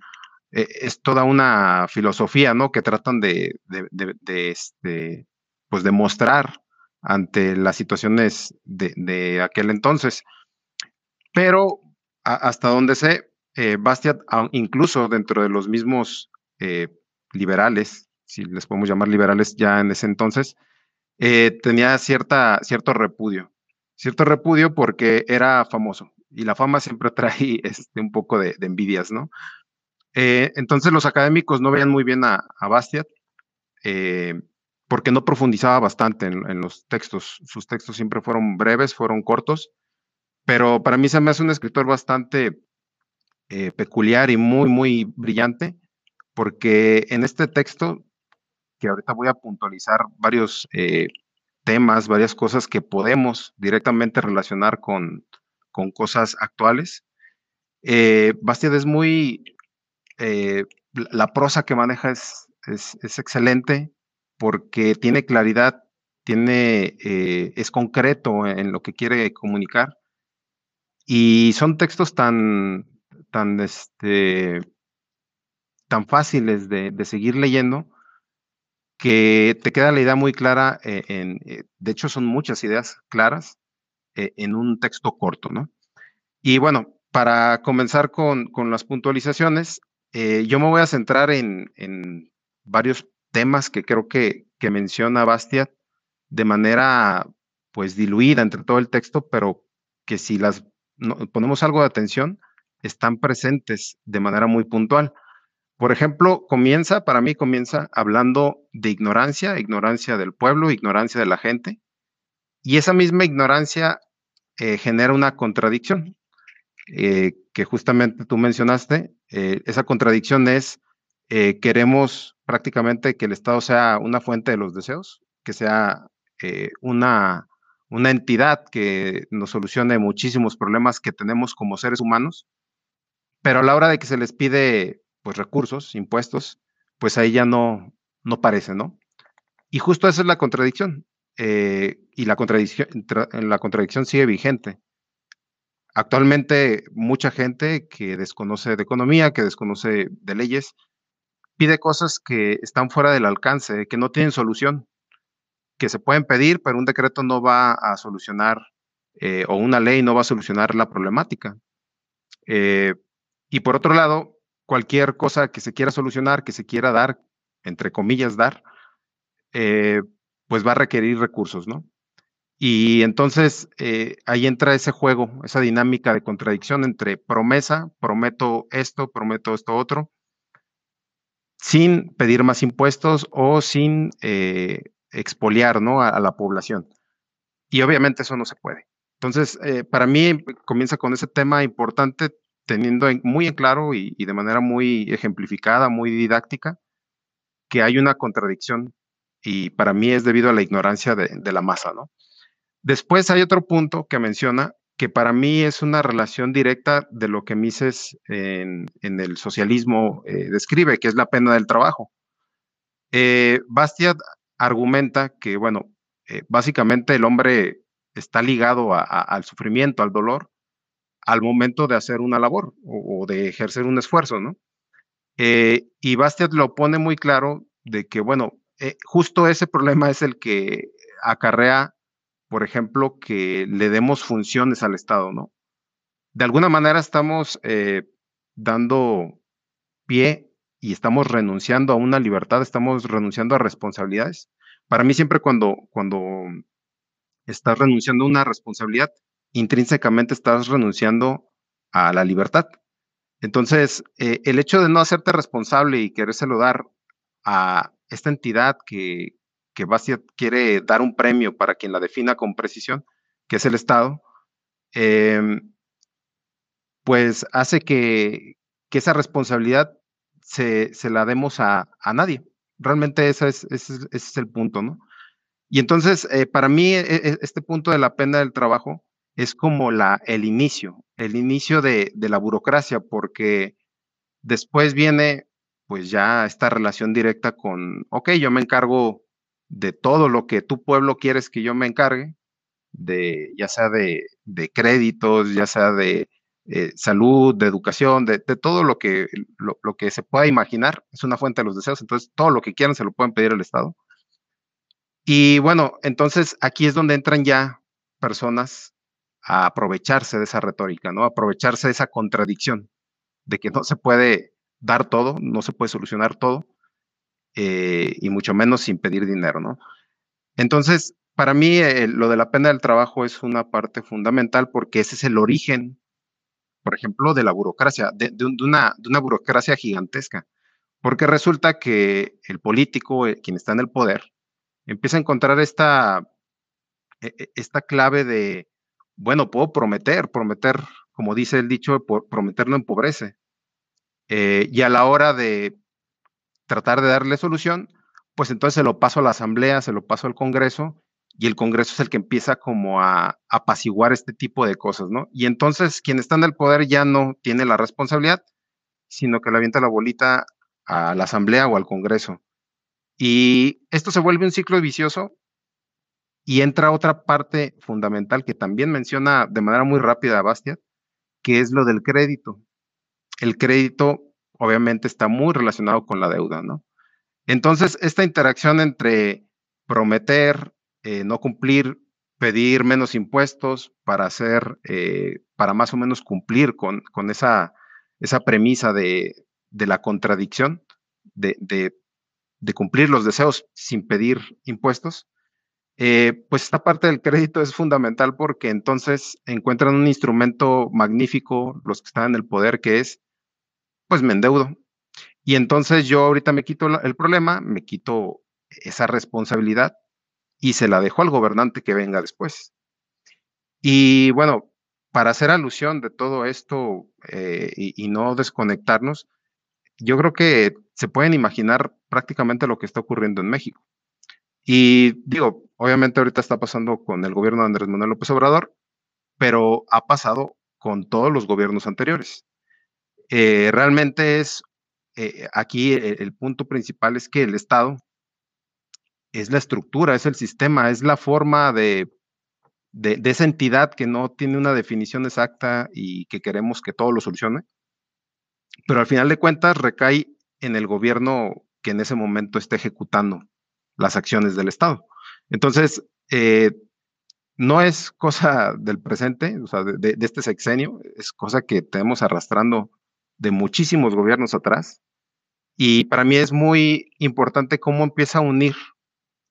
eh, es toda una filosofía, ¿no? Que tratan de, de, este, pues de mostrar ante las situaciones de, aquel entonces. Pero hasta donde sé, eh, Bastiat, incluso dentro de los mismos liberales, si les podemos llamar liberales ya en ese entonces, eh, tenía cierta, cierto repudio. Cierto repudio porque era famoso y la fama siempre [laughs] trae este, un poco de, envidias, ¿no? Eh, entonces los académicos no veían muy bien a, Bastiat eh, porque no profundizaba bastante en, los textos. Sus textos siempre fueron breves, fueron cortos, pero para mí se me hace un escritor bastante peculiar y muy, muy brillante porque en este texto que ahorita voy a puntualizar varios eh, temas, varias cosas que podemos directamente relacionar con, con cosas actuales. Eh, es muy, eh, la prosa que maneja es, es, excelente porque tiene claridad, tiene, es concreto en lo que quiere comunicar y son textos tan, tan, este, tan fáciles de, de seguir leyendo que te queda la idea muy clara, eh, en, eh, de hecho son muchas ideas claras eh, en un texto corto, ¿no? Y bueno, para comenzar con, las puntualizaciones, yo me voy a centrar en, varios temas que creo que, menciona Bastiat de manera pues diluida entre todo el texto, pero que si las ponemos algo de atención, están presentes de manera muy puntual. Por ejemplo, comienza, para mí comienza hablando de ignorancia, ignorancia del pueblo, ignorancia de la gente, y esa misma ignorancia eh, genera una contradicción, eh, que justamente tú mencionaste. Eh, esa contradicción es, queremos prácticamente que el Estado sea una fuente de los deseos, que sea una, una entidad que nos solucione muchísimos problemas que tenemos como seres humanos, pero a la hora de que se les pide pues recursos, impuestos, pues ahí ya no, no parece, ¿no? Y justo esa es la contradicción. Eh, y la contradicción, la contradicción sigue vigente. Actualmente mucha gente que desconoce de economía, que desconoce de leyes, pide cosas que están fuera del alcance, que no tienen solución, que se pueden pedir, pero un decreto no va a solucionar eh, o una ley no va a solucionar la problemática. Eh, y por otro lado, cualquier cosa que se quiera solucionar, que se quiera dar, entre comillas, dar, eh, pues va a requerir recursos, ¿no? Y entonces eh, ahí entra ese juego, esa dinámica de contradicción entre promesa, prometo esto, prometo esto otro, sin pedir más impuestos o sin eh, expoliar ¿no? a, la población. Y obviamente eso no se puede. Entonces, para mí comienza con ese tema importante, teniendo muy en claro y, de manera muy ejemplificada, muy didáctica, que hay una contradicción y para mí es debido a la ignorancia de, la masa, ¿no? Después hay otro punto que menciona que para mí es una relación directa de lo que Mises en, el socialismo eh, describe, que es la pena del trabajo. Eh, Bastiat argumenta que, bueno, eh, básicamente el hombre está ligado al sufrimiento, al dolor, al momento de hacer una labor o, de ejercer un esfuerzo, ¿no? y Bastiat lo pone muy claro de que, bueno, justo ese problema es el que acarrea por ejemplo, que le demos funciones al Estado, ¿no? De alguna manera estamos eh, dando pie y estamos renunciando a una libertad, estamos renunciando a responsabilidades. Para mí siempre cuando, cuando estás renunciando a una responsabilidad, intrínsecamente estás renunciando a la libertad. Entonces, eh, el hecho de no hacerte responsable y querérselo dar a esta entidad que, que Bastiat quiere dar un premio para quien la defina con precisión, que es el Estado, em, pues hace que, esa responsabilidad se, la demos a, nadie. Realmente ese es, ese, es, el punto, ¿no? Y entonces, eh, para mí, e, e, este punto de la pena del trabajo es como la, el inicio, el inicio de, de la burocracia, porque después viene pues ya esta relación directa con, ok, yo me encargo de todo lo que tu pueblo quieres que yo me encargue, de, ya sea de, créditos, ya sea de eh, salud, de educación, de, todo lo que, lo, que se pueda imaginar, es una fuente de los deseos, entonces todo lo que quieran se lo pueden pedir al Estado. Y bueno, entonces aquí es donde entran ya personas aprovecharse de esa retórica, ¿no? aprovecharse de esa contradicción, de que no se puede dar todo, no se puede solucionar todo, eh, y mucho menos sin pedir dinero, ¿no? Entonces, para mí eh, lo de la pena del trabajo es una parte fundamental porque ese es el origen, por ejemplo, de la burocracia, de, una, de una, burocracia gigantesca, porque resulta que el político, eh, quien está en el poder, empieza a encontrar esta, e, e, esta clave de, bueno, puedo prometer, prometer, como dice el dicho, prometer no empobrece. y a la hora de tratar de darle solución, pues entonces se lo paso a la Asamblea, se lo paso al Congreso, y el Congreso es el que empieza como a, apaciguar este tipo de cosas, ¿no? Y entonces quien está en el poder ya no tiene la responsabilidad, sino que le avienta la bolita a la Asamblea o al Congreso. Y esto se vuelve un ciclo vicioso y entra otra parte fundamental que también menciona de manera muy rápida Bastiat, que es lo del crédito. El crédito obviamente está muy relacionado con la deuda, ¿no? Entonces, esta interacción entre prometer, eh, no cumplir, pedir menos impuestos para hacer, eh, para más o menos cumplir con, con esa, esa premisa de, la contradicción, de, de, cumplir los deseos sin pedir impuestos, eh, pues esta parte del crédito es fundamental porque entonces encuentran un instrumento magnífico los que están en el poder que es pues me endeudo. Y entonces yo ahorita me quito el problema, me quito esa responsabilidad y se la dejo al gobernante que venga después. Y bueno, para hacer alusión de todo esto eh, y, no desconectarnos, yo creo que se pueden imaginar prácticamente lo que está ocurriendo en México. Y digo, obviamente ahorita está pasando con el gobierno de Andrés Manuel López Obrador, pero ha pasado con todos los gobiernos anteriores. Eh, realmente es, eh, aquí el, punto principal es que el Estado es la estructura, es el sistema, es la forma de, de, esa entidad que no tiene una definición exacta y que queremos que todo lo solucione. Pero al final de cuentas recae en el gobierno que en ese momento esté ejecutando las acciones del Estado. Entonces, eh, no es cosa del presente, o sea, de, este sexenio, es cosa que tenemos arrastrando de muchísimos gobiernos atrás. Y para mí es muy importante cómo empieza a unir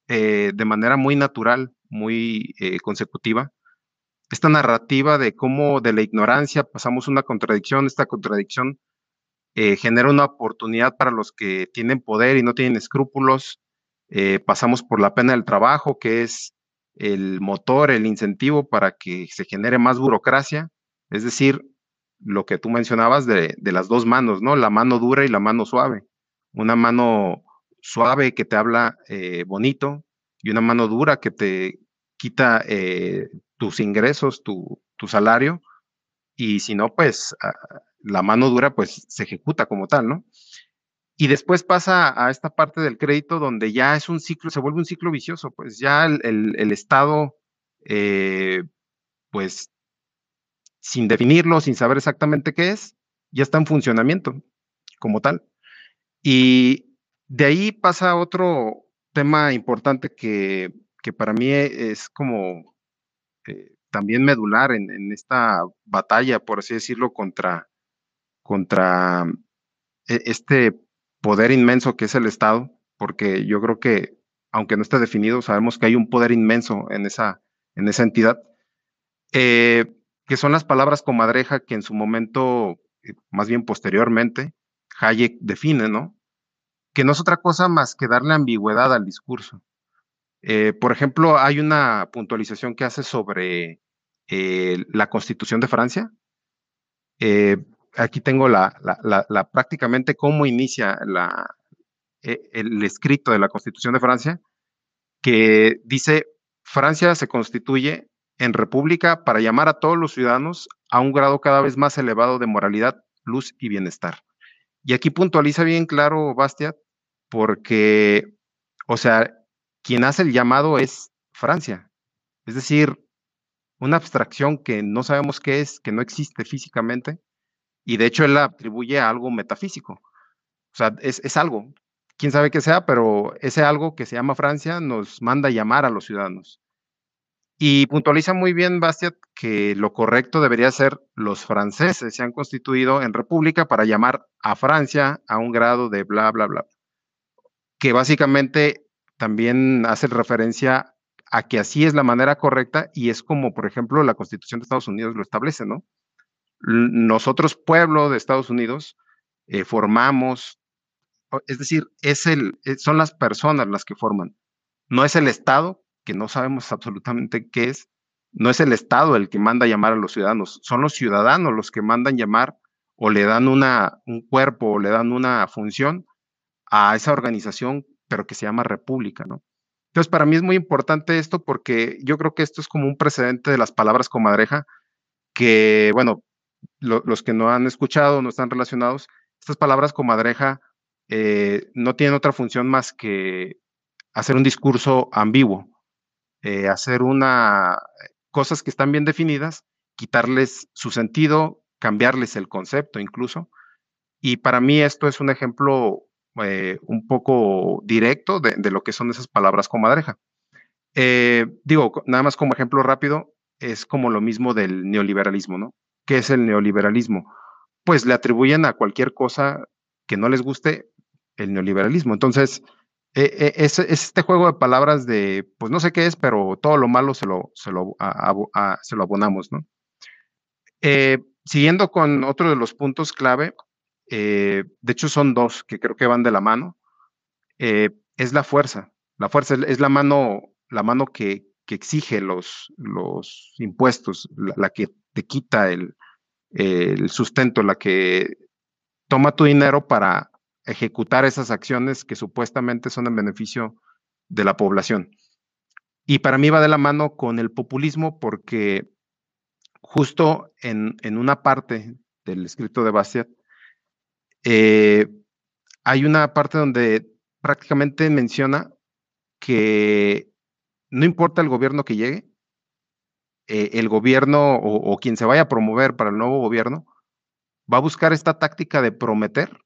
eh, de manera muy natural, muy eh, consecutiva, esta narrativa de cómo de la ignorancia pasamos una contradicción, esta contradicción genera una oportunidad para los que tienen poder y no tienen escrúpulos, pasamos por la pena del trabajo, que es el motor, el incentivo para que se genere más burocracia, es decir, lo que tú mencionabas de, de las dos manos, ¿no? La mano dura y la mano suave. Una mano suave que te habla eh, bonito y una mano dura que te quita eh, tus ingresos, tu, salario. Y si no, pues ah, la mano dura pues se ejecuta como tal, ¿no? Y después pasa a esta parte del crédito donde ya es un ciclo, se vuelve un ciclo vicioso, pues ya el, Estado, eh, pues sin definirlo, sin saber exactamente qué es, ya está en funcionamiento como tal. Y de ahí pasa otro tema importante que, para mí es como eh, también medular en, esta batalla, por así decirlo, contra, contra e, este poder inmenso que es el Estado, porque yo creo que, aunque no esté definido, sabemos que hay un poder inmenso en esa, en esa entidad, eh, que son las palabras comadreja que en su momento, eh, más bien posteriormente, Hayek define, ¿no? que no es otra cosa más que darle ambigüedad al discurso. Eh, por ejemplo, hay una puntualización que hace sobre la Constitución de Francia. Eh, aquí tengo la, prácticamente cómo inicia el escrito de la Constitución de Francia, que dice, Francia se constituye en república para llamar a todos los ciudadanos a un grado cada vez más elevado de moralidad, luz y bienestar. Y aquí puntualiza bien claro Bastiat porque, o sea, quien hace el llamado es Francia. Es decir, una abstracción que no sabemos qué es, que no existe físicamente, y de hecho él la atribuye a algo metafísico. O sea, es, algo, quién sabe qué sea, pero ese algo que se llama Francia nos manda a llamar a los ciudadanos. Y puntualiza muy bien Bastiat que lo correcto debería ser los franceses se han constituido en república para llamar a Francia a un grado de bla, bla, bla que básicamente también hace referencia a que así es la manera correcta y es como, por ejemplo, la Constitución de Estados Unidos lo establece, ¿no? Nosotros, pueblo de Estados Unidos, eh, formamos, es decir, es el, son las personas las que forman, no es el Estado, que no sabemos absolutamente qué es, no es el Estado el que manda llamar a los ciudadanos, son los ciudadanos los que mandan llamar o le dan una, un cuerpo o le dan una función a esa organización, pero que se llama República, ¿no? Entonces, para mí es muy importante esto porque yo creo que esto es como un precedente de las palabras comadreja, que, bueno, los que no han escuchado, no están relacionados, estas palabras comadreja eh, no tienen otra función más que hacer un discurso ambiguo, eh, hacer una cosas que están bien definidas, quitarles su sentido, cambiarles el concepto incluso. Y para mí esto es un ejemplo eh, un poco directo de, lo que son esas palabras comadreja. Eh, digo, nada más como ejemplo rápido, es como lo mismo del neoliberalismo, ¿no? ¿Qué es el neoliberalismo? Pues le atribuyen a cualquier cosa que no les guste el neoliberalismo. Entonces, e, e, es, este juego de palabras de, pues no sé qué es, pero todo lo malo se lo, se lo, se lo abonamos, ¿no? Eh, siguiendo con otro de los puntos clave, eh, de hecho son dos que creo que van de la mano, eh, es la fuerza. La fuerza es la mano, la mano que, exige los, los impuestos, la, que te quita el, el sustento, la que toma tu dinero para ejecutar esas acciones que supuestamente son en beneficio de la población. Y para mí va de la mano con el populismo porque justo en, en una parte del escrito de Bastiat eh, hay una parte donde prácticamente menciona que no importa el gobierno que llegue, eh, el gobierno o, quien se vaya a promover para el nuevo gobierno va a buscar esta táctica de prometer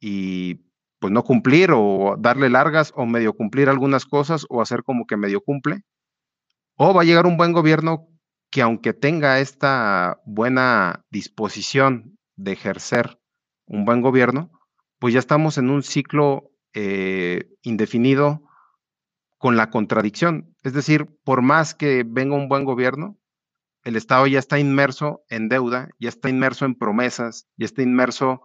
y pues no cumplir o darle largas o medio cumplir algunas cosas o hacer como que medio cumple. O va a llegar un buen gobierno que aunque tenga esta buena disposición de ejercer un buen gobierno, pues ya estamos en un ciclo eh, indefinido con la contradicción. Es decir, por más que venga un buen gobierno, el Estado ya está inmerso en deuda, ya está inmerso en promesas, ya está inmerso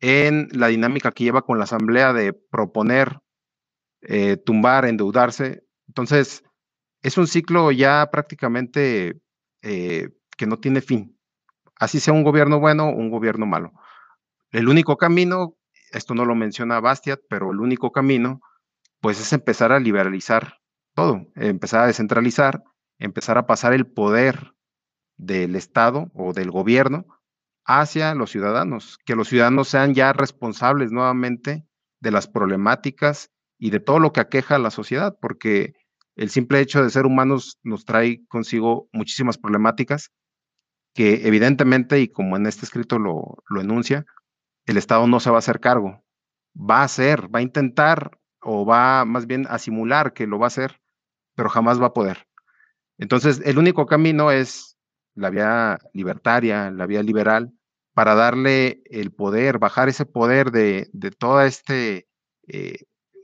en la dinámica que lleva con la Asamblea de proponer, eh, tumbar, endeudarse. Entonces, es un ciclo ya prácticamente eh, que no tiene fin. Así sea un gobierno bueno o un gobierno malo. El único camino, esto no lo menciona Bastiat, pero el único camino, pues es empezar a liberalizar todo, empezar a descentralizar, empezar a pasar el poder del Estado o del gobierno hacia los ciudadanos, que los ciudadanos sean ya responsables nuevamente de las problemáticas y de todo lo que aqueja a la sociedad, porque el simple hecho de ser humanos nos trae consigo muchísimas problemáticas que evidentemente, y como en este escrito lo, lo enuncia, el Estado no se va a hacer cargo. Va a hacer, va a intentar o va más bien a simular que lo va a hacer, pero jamás va a poder. Entonces, el único camino es la vía libertaria, la vía liberal, para darle el poder, bajar ese poder de, toda esta eh,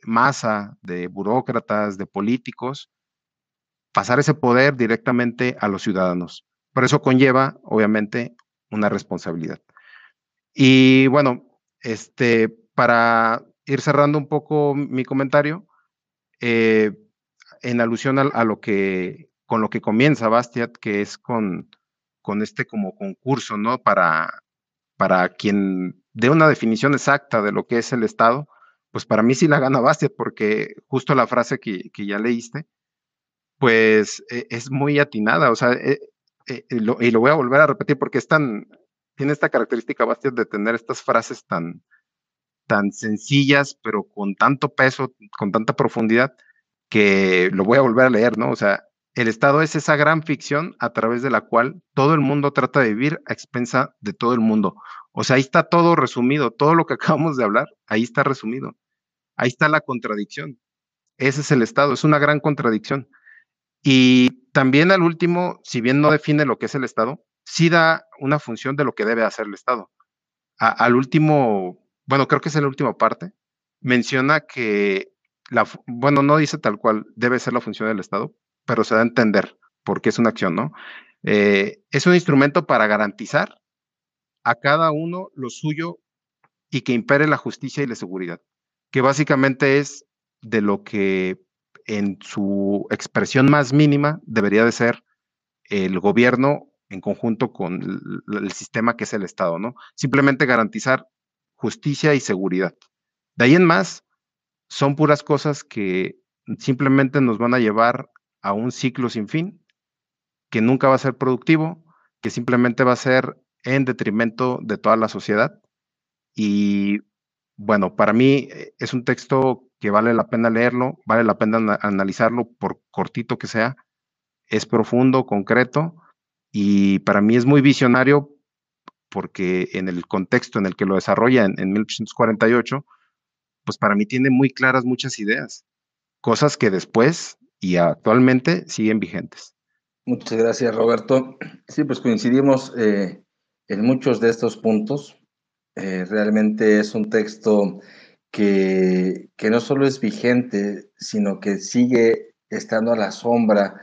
masa de burócratas, de políticos, pasar ese poder directamente a los ciudadanos. Por eso conlleva, obviamente, una responsabilidad. Y bueno, este, para ir cerrando un poco mi comentario, eh, en alusión a, lo que, con lo que comienza Bastiat, que es con, con este como concurso, ¿no? Para, para quien dé una definición exacta de lo que es el Estado, pues para mí sí la gana Bastiat, porque justo la frase que, ya leíste, pues e, es muy atinada, o sea, e, e, y lo voy a volver a repetir porque es tan, tiene esta característica Bastiat de tener estas frases tan, tan sencillas, pero con tanto peso, con tanta profundidad, que lo voy a volver a leer, ¿no? O sea, el Estado es esa gran ficción a través de la cual todo el mundo trata de vivir a expensa de todo el mundo. O sea, ahí está todo resumido, todo lo que [laughs] acabamos de hablar, ahí está resumido. Ahí está la contradicción. Ese es el Estado, es una gran contradicción. Y también al último, si bien no define lo que es el Estado, sí da una función de lo que debe hacer el Estado. al último, bueno, creo que es la última parte, menciona que, la, bueno, no dice tal cual debe ser la función del Estado, pero se da a entender porque es una acción, ¿no? Eh, es un instrumento para garantizar a cada uno lo suyo y que impere la justicia y la seguridad, que básicamente es de lo que en su expresión más mínima debería de ser el gobierno en conjunto con el, sistema que es el Estado, ¿no? Simplemente garantizar justicia y seguridad. De ahí en más, son puras cosas que simplemente nos van a llevar a un ciclo sin fin, que nunca va a ser productivo, que simplemente va a ser en detrimento de toda la sociedad. Y bueno, para mí eh, es un texto que vale la pena leerlo, vale la pena analizarlo por cortito que sea. Es profundo, concreto y para mí es muy visionario porque en el contexto en el que lo desarrolla en, 1848, pues para mí tiene muy claras muchas ideas, cosas que después y actualmente siguen vigentes. Muchas gracias, Roberto. Sí, pues coincidimos eh, en muchos de estos puntos. Eh, realmente es un texto que, que no solo es vigente, sino que sigue estando a la sombra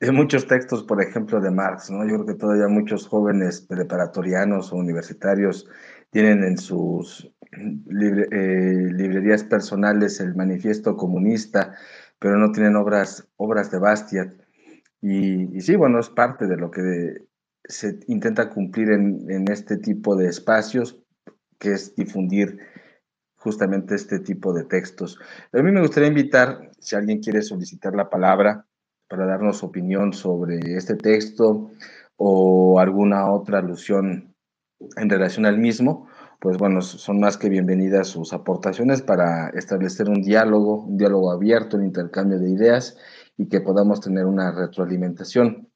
de muchos textos, por ejemplo, de Marx, ¿no? Yo creo que todavía muchos jóvenes preparatorianos o universitarios tienen en sus eh, librerías personales el manifiesto comunista, pero no tienen obras, obras de Bastiat. Y, sí, bueno, es parte de lo que se intenta cumplir en, en este tipo de espacios, que es difundir justamente este tipo de textos. A mí me gustaría invitar, si alguien quiere solicitar la palabra, para darnos opinión sobre este texto o alguna otra alusión en relación al mismo, pues bueno, son más que bienvenidas sus aportaciones para establecer un diálogo, un diálogo abierto, un intercambio de ideas y que podamos tener una retroalimentación.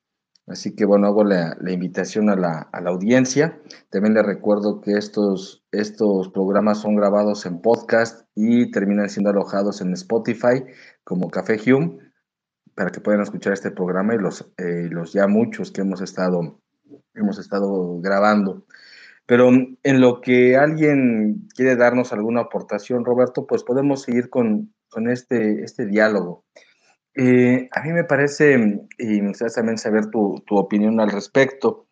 Así que bueno, hago la, invitación a la, audiencia. También les recuerdo que estos, estos programas son grabados en podcast y terminan siendo alojados en Spotify como Café Hume para que puedan escuchar este programa y los, eh, los ya muchos que hemos estado, hemos estado grabando. Pero en lo que alguien quiere darnos alguna aportación, Roberto, pues podemos seguir con, con este, este diálogo. Eh, a mí me parece, y me gustaría también saber tu, tu, opinión al respecto,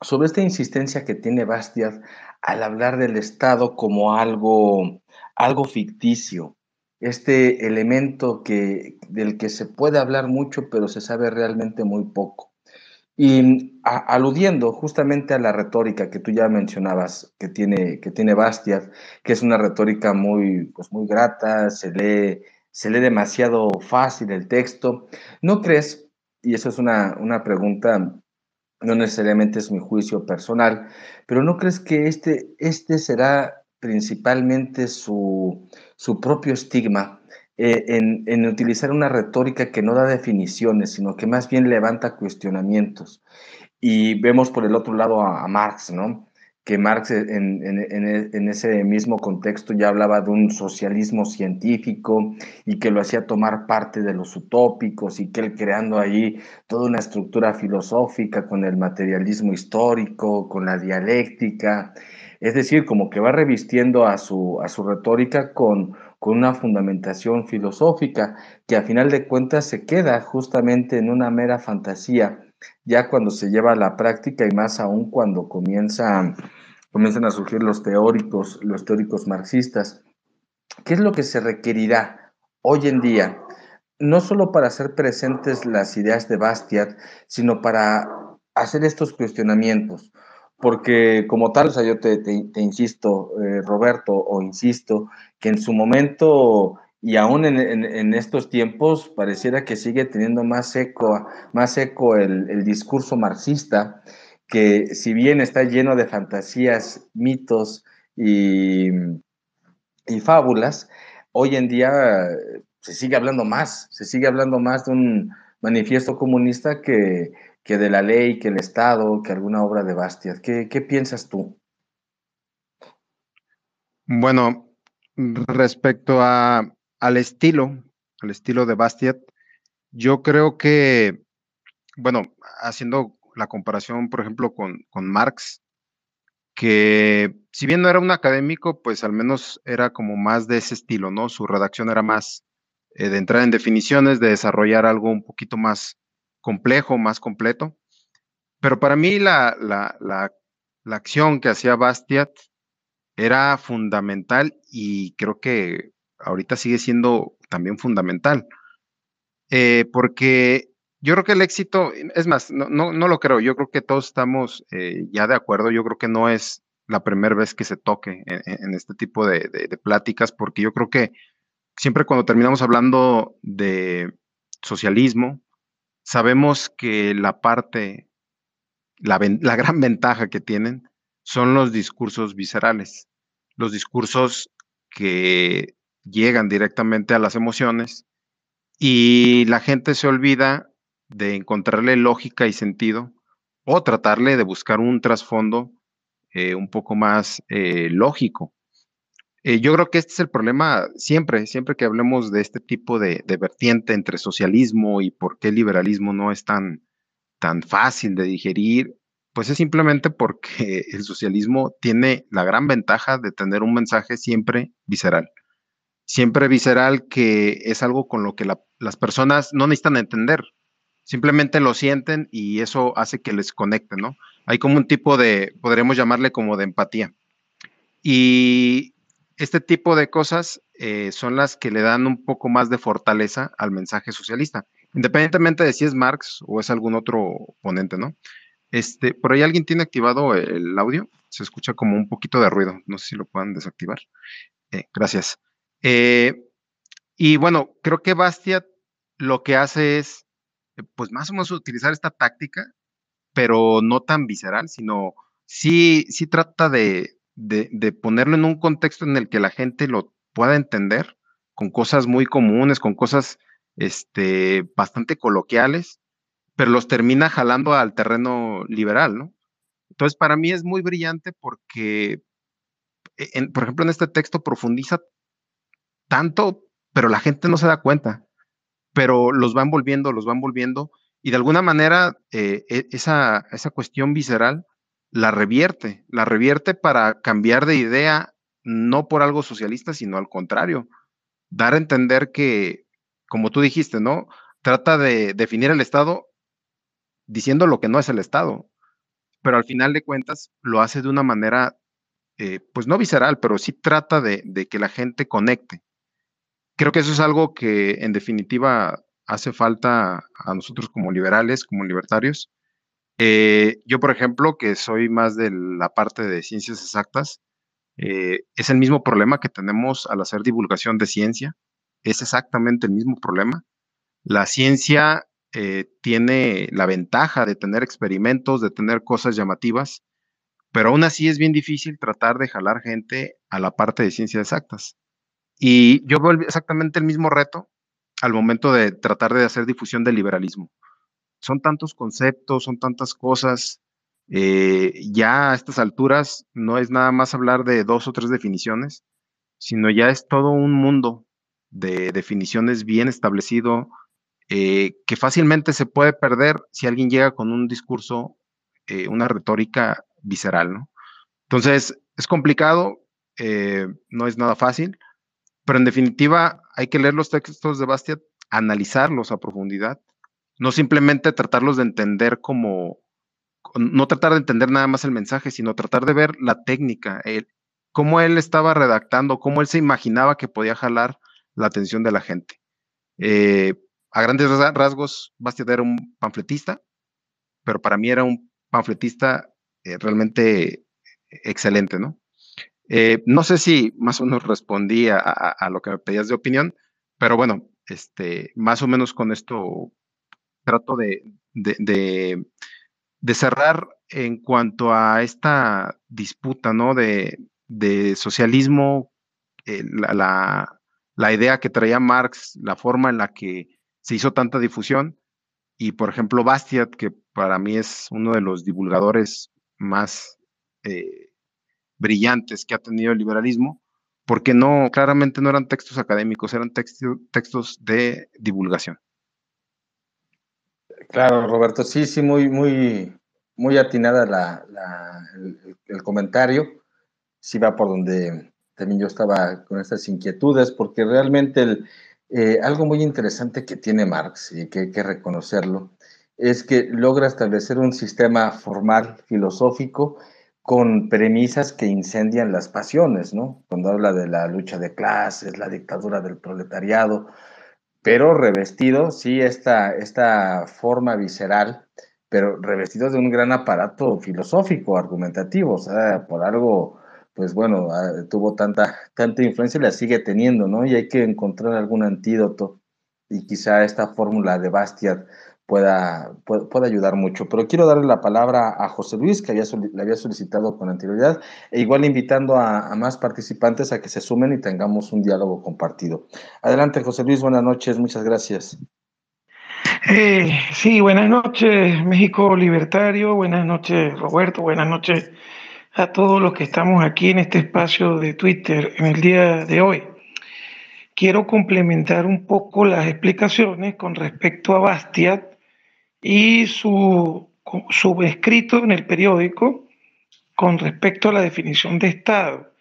sobre esta insistencia que tiene Bastiat al hablar del Estado como algo, algo ficticio, este elemento que, del que se puede hablar mucho, pero se sabe realmente muy poco. Y aludiendo justamente a la retórica que tú ya mencionabas, que tiene, que tiene Bastiat, que es una retórica muy, pues muy grata, se lee se lee demasiado fácil el texto. ¿No crees, y eso es una, una pregunta, no necesariamente es mi juicio personal, pero ¿no crees que este, este será principalmente su, su propio estigma eh, en, en, utilizar una retórica que no da definiciones, sino que más bien levanta cuestionamientos? Y vemos por el otro lado a, Marx, ¿no? que Marx en, ese mismo contexto ya hablaba de un socialismo científico y que lo hacía tomar parte de los utópicos y que él creando ahí toda una estructura filosófica con el materialismo histórico, con la dialéctica, es decir, como que va revistiendo a su, a su retórica con, con una fundamentación filosófica que a final de cuentas se queda justamente en una mera fantasía ya cuando se lleva a la práctica y más aún cuando comienza, comienzan a surgir los teóricos, los teóricos marxistas. ¿Qué es lo que se requerirá hoy en día? No solo para hacer presentes las ideas de Bastiat, sino para hacer estos cuestionamientos. Porque como tal, o sea, yo te, insisto, eh, Roberto, o insisto, que en su momento y aún en, estos tiempos pareciera que sigue teniendo más eco, más eco el, discurso marxista, que si bien está lleno de fantasías, mitos y, y fábulas, hoy en día se sigue hablando más, se sigue hablando más de un manifiesto comunista que, que de la ley, que el Estado, que alguna obra de Bastiat. ¿Qué, qué piensas tú? Bueno, respecto al estilo, al estilo de Bastiat, yo creo que, bueno, haciendo la comparación, por ejemplo, con, Marx, que si bien no era un académico, pues al menos era como más de ese estilo, ¿no? Su redacción era más eh, de entrar en definiciones, de desarrollar algo un poquito más complejo, más completo. Pero para mí la, la, la acción que hacía Bastiat era fundamental y creo que ahorita sigue siendo también fundamental. Eh, porque yo creo que el éxito, es más, no, no, lo creo, yo creo que todos estamos eh, ya de acuerdo, yo creo que no es la primera vez que se toque en, este tipo de, pláticas, porque yo creo que siempre cuando terminamos hablando de socialismo, sabemos que la parte, la, gran ventaja que tienen son los discursos viscerales, los discursos que llegan directamente a las emociones y la gente se olvida de encontrarle lógica y sentido o tratarle de buscar un trasfondo eh, un poco más eh, lógico. Eh, yo creo que este es el problema siempre, siempre que hablemos de este tipo de, vertiente entre socialismo y por qué el liberalismo no es tan, tan fácil de digerir, pues es simplemente porque [laughs] el socialismo tiene la gran ventaja de tener un mensaje siempre visceral siempre visceral que es algo con lo que las personas no necesitan entender, simplemente lo sienten y eso hace que les conecten, ¿no? Hay como un tipo de, podríamos llamarle como de empatía. Y este tipo de cosas eh, son las que le dan un poco más de fortaleza al mensaje socialista, independientemente de si es Marx o es algún otro ponente, ¿no? Este, por ahí alguien tiene activado el audio, se escucha como un poquito de ruido, no sé si lo puedan desactivar. Eh, gracias. Eh, y bueno, creo que Bastiat lo que hace es, pues más o menos utilizar esta táctica, pero no tan visceral, sino sí, sí trata de, de, ponerlo en un contexto en el que la gente lo pueda entender, con cosas muy comunes, con cosas este, bastante coloquiales, pero los termina jalando al terreno liberal, ¿no? Entonces, para mí es muy brillante porque, e, por ejemplo, en este texto profundiza tanto, pero la gente no se da cuenta, pero los van volviendo, los van volviendo, y de alguna manera eh, e, esa, esa cuestión visceral la revierte, la revierte para cambiar de idea, no por algo socialista, sino al contrario, dar a entender que, como tú dijiste, ¿no? Trata de definir el Estado diciendo lo que no es el Estado, pero al final de cuentas lo hace de una manera, eh, pues no visceral, pero sí trata de, que la gente conecte. Creo que eso es algo que en definitiva hace falta a nosotros como liberales, como libertarios, eh, yo, por ejemplo, que soy más de la parte de ciencias exactas, eh, es el mismo problema que tenemos al hacer divulgación de ciencia. Es exactamente el mismo problema. La ciencia eh, tiene la ventaja de tener experimentos, de tener cosas llamativas, pero aún así es bien difícil tratar de jalar gente a la parte de ciencias exactas. Y yo veo exactamente el mismo reto al momento de tratar de hacer difusión del liberalismo son tantos conceptos, son tantas cosas. Eh, ya a estas alturas no es nada más hablar de dos o tres definiciones, sino ya es todo un mundo de definiciones bien establecido eh, que fácilmente se puede perder si alguien llega con un discurso, eh, una retórica visceral, ¿no? Entonces, es complicado, no es nada fácil, pero en definitiva hay que leer los textos de Bastiat, analizarlos a profundidad no simplemente tratarlos de entender como, no tratar de entender nada más el mensaje, sino tratar de ver la técnica, cómo él estaba redactando, cómo él se imaginaba que podía jalar la atención de la gente. Eh, a grandes rasgos, Bastiat era un panfletista, pero para mí era un panfletista eh, realmente excelente, ¿no? Eh, no sé si más o menos respondí a, lo que me pedías de opinión, pero bueno, este, más o menos con esto trato de, de, cerrar en cuanto a esta disputa, ¿no? De, socialismo, eh, la, la, idea que traía Marx, la forma en la que se hizo tanta difusión, y por ejemplo Bastiat, que para mí es uno de los divulgadores más eh, brillantes que ha tenido el liberalismo, porque no, claramente no eran textos académicos, eran textos de divulgación. Claro, Roberto, sí, sí, muy, muy, muy atinada el, comentario. Sí va por donde también yo estaba con estas inquietudes, porque realmente eh, algo muy interesante que tiene Marx y que hay que reconocerlo es que logra establecer un sistema formal filosófico con premisas que incendian las pasiones, ¿no? Cuando habla de la lucha de clases, la dictadura del proletariado, pero revestido, sí, esta, esta forma visceral, pero revestido de un gran aparato filosófico, argumentativo, o sea, por algo, pues bueno, ah, tuvo tanta, tanta influencia y la sigue teniendo, ¿no? Y hay que encontrar algún antídoto y quizá esta fórmula de Bastiat pueda, pueda, ayudar mucho. Pero quiero darle la palabra a José Luis, que había, le había solicitado con anterioridad, e igual invitando a, más participantes a que se sumen y tengamos un diálogo compartido. Adelante, José Luis, buenas noches, muchas gracias. Eh, sí, buenas noches, México Libertario, buenas noches, Roberto, buenas noches a todos los que estamos aquí en este espacio de Twitter en el día de hoy. Quiero complementar un poco las explicaciones con respecto a Bastiat y su, su escrito en el periódico con respecto a la definición de Estado.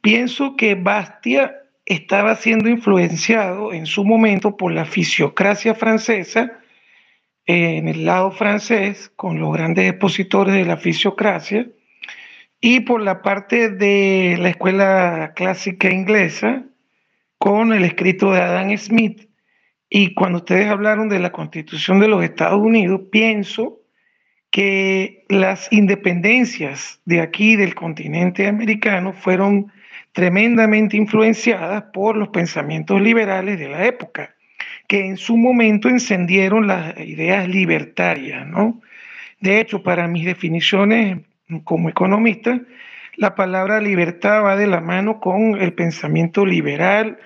Pienso que Bastia estaba siendo influenciado en su momento por la fisiocracia francesa, en el lado francés, con los grandes expositores de la fisiocracia, y por la parte de la escuela clásica inglesa, con el escrito de Adam Smith, y cuando ustedes hablaron de la constitución de los Estados Unidos, pienso que las independencias de aquí del continente americano fueron tremendamente influenciadas por los pensamientos liberales de la época, que en su momento encendieron las ideas libertarias, ¿no? De hecho, para mis definiciones como economista, la palabra libertad va de la mano con el pensamiento liberal,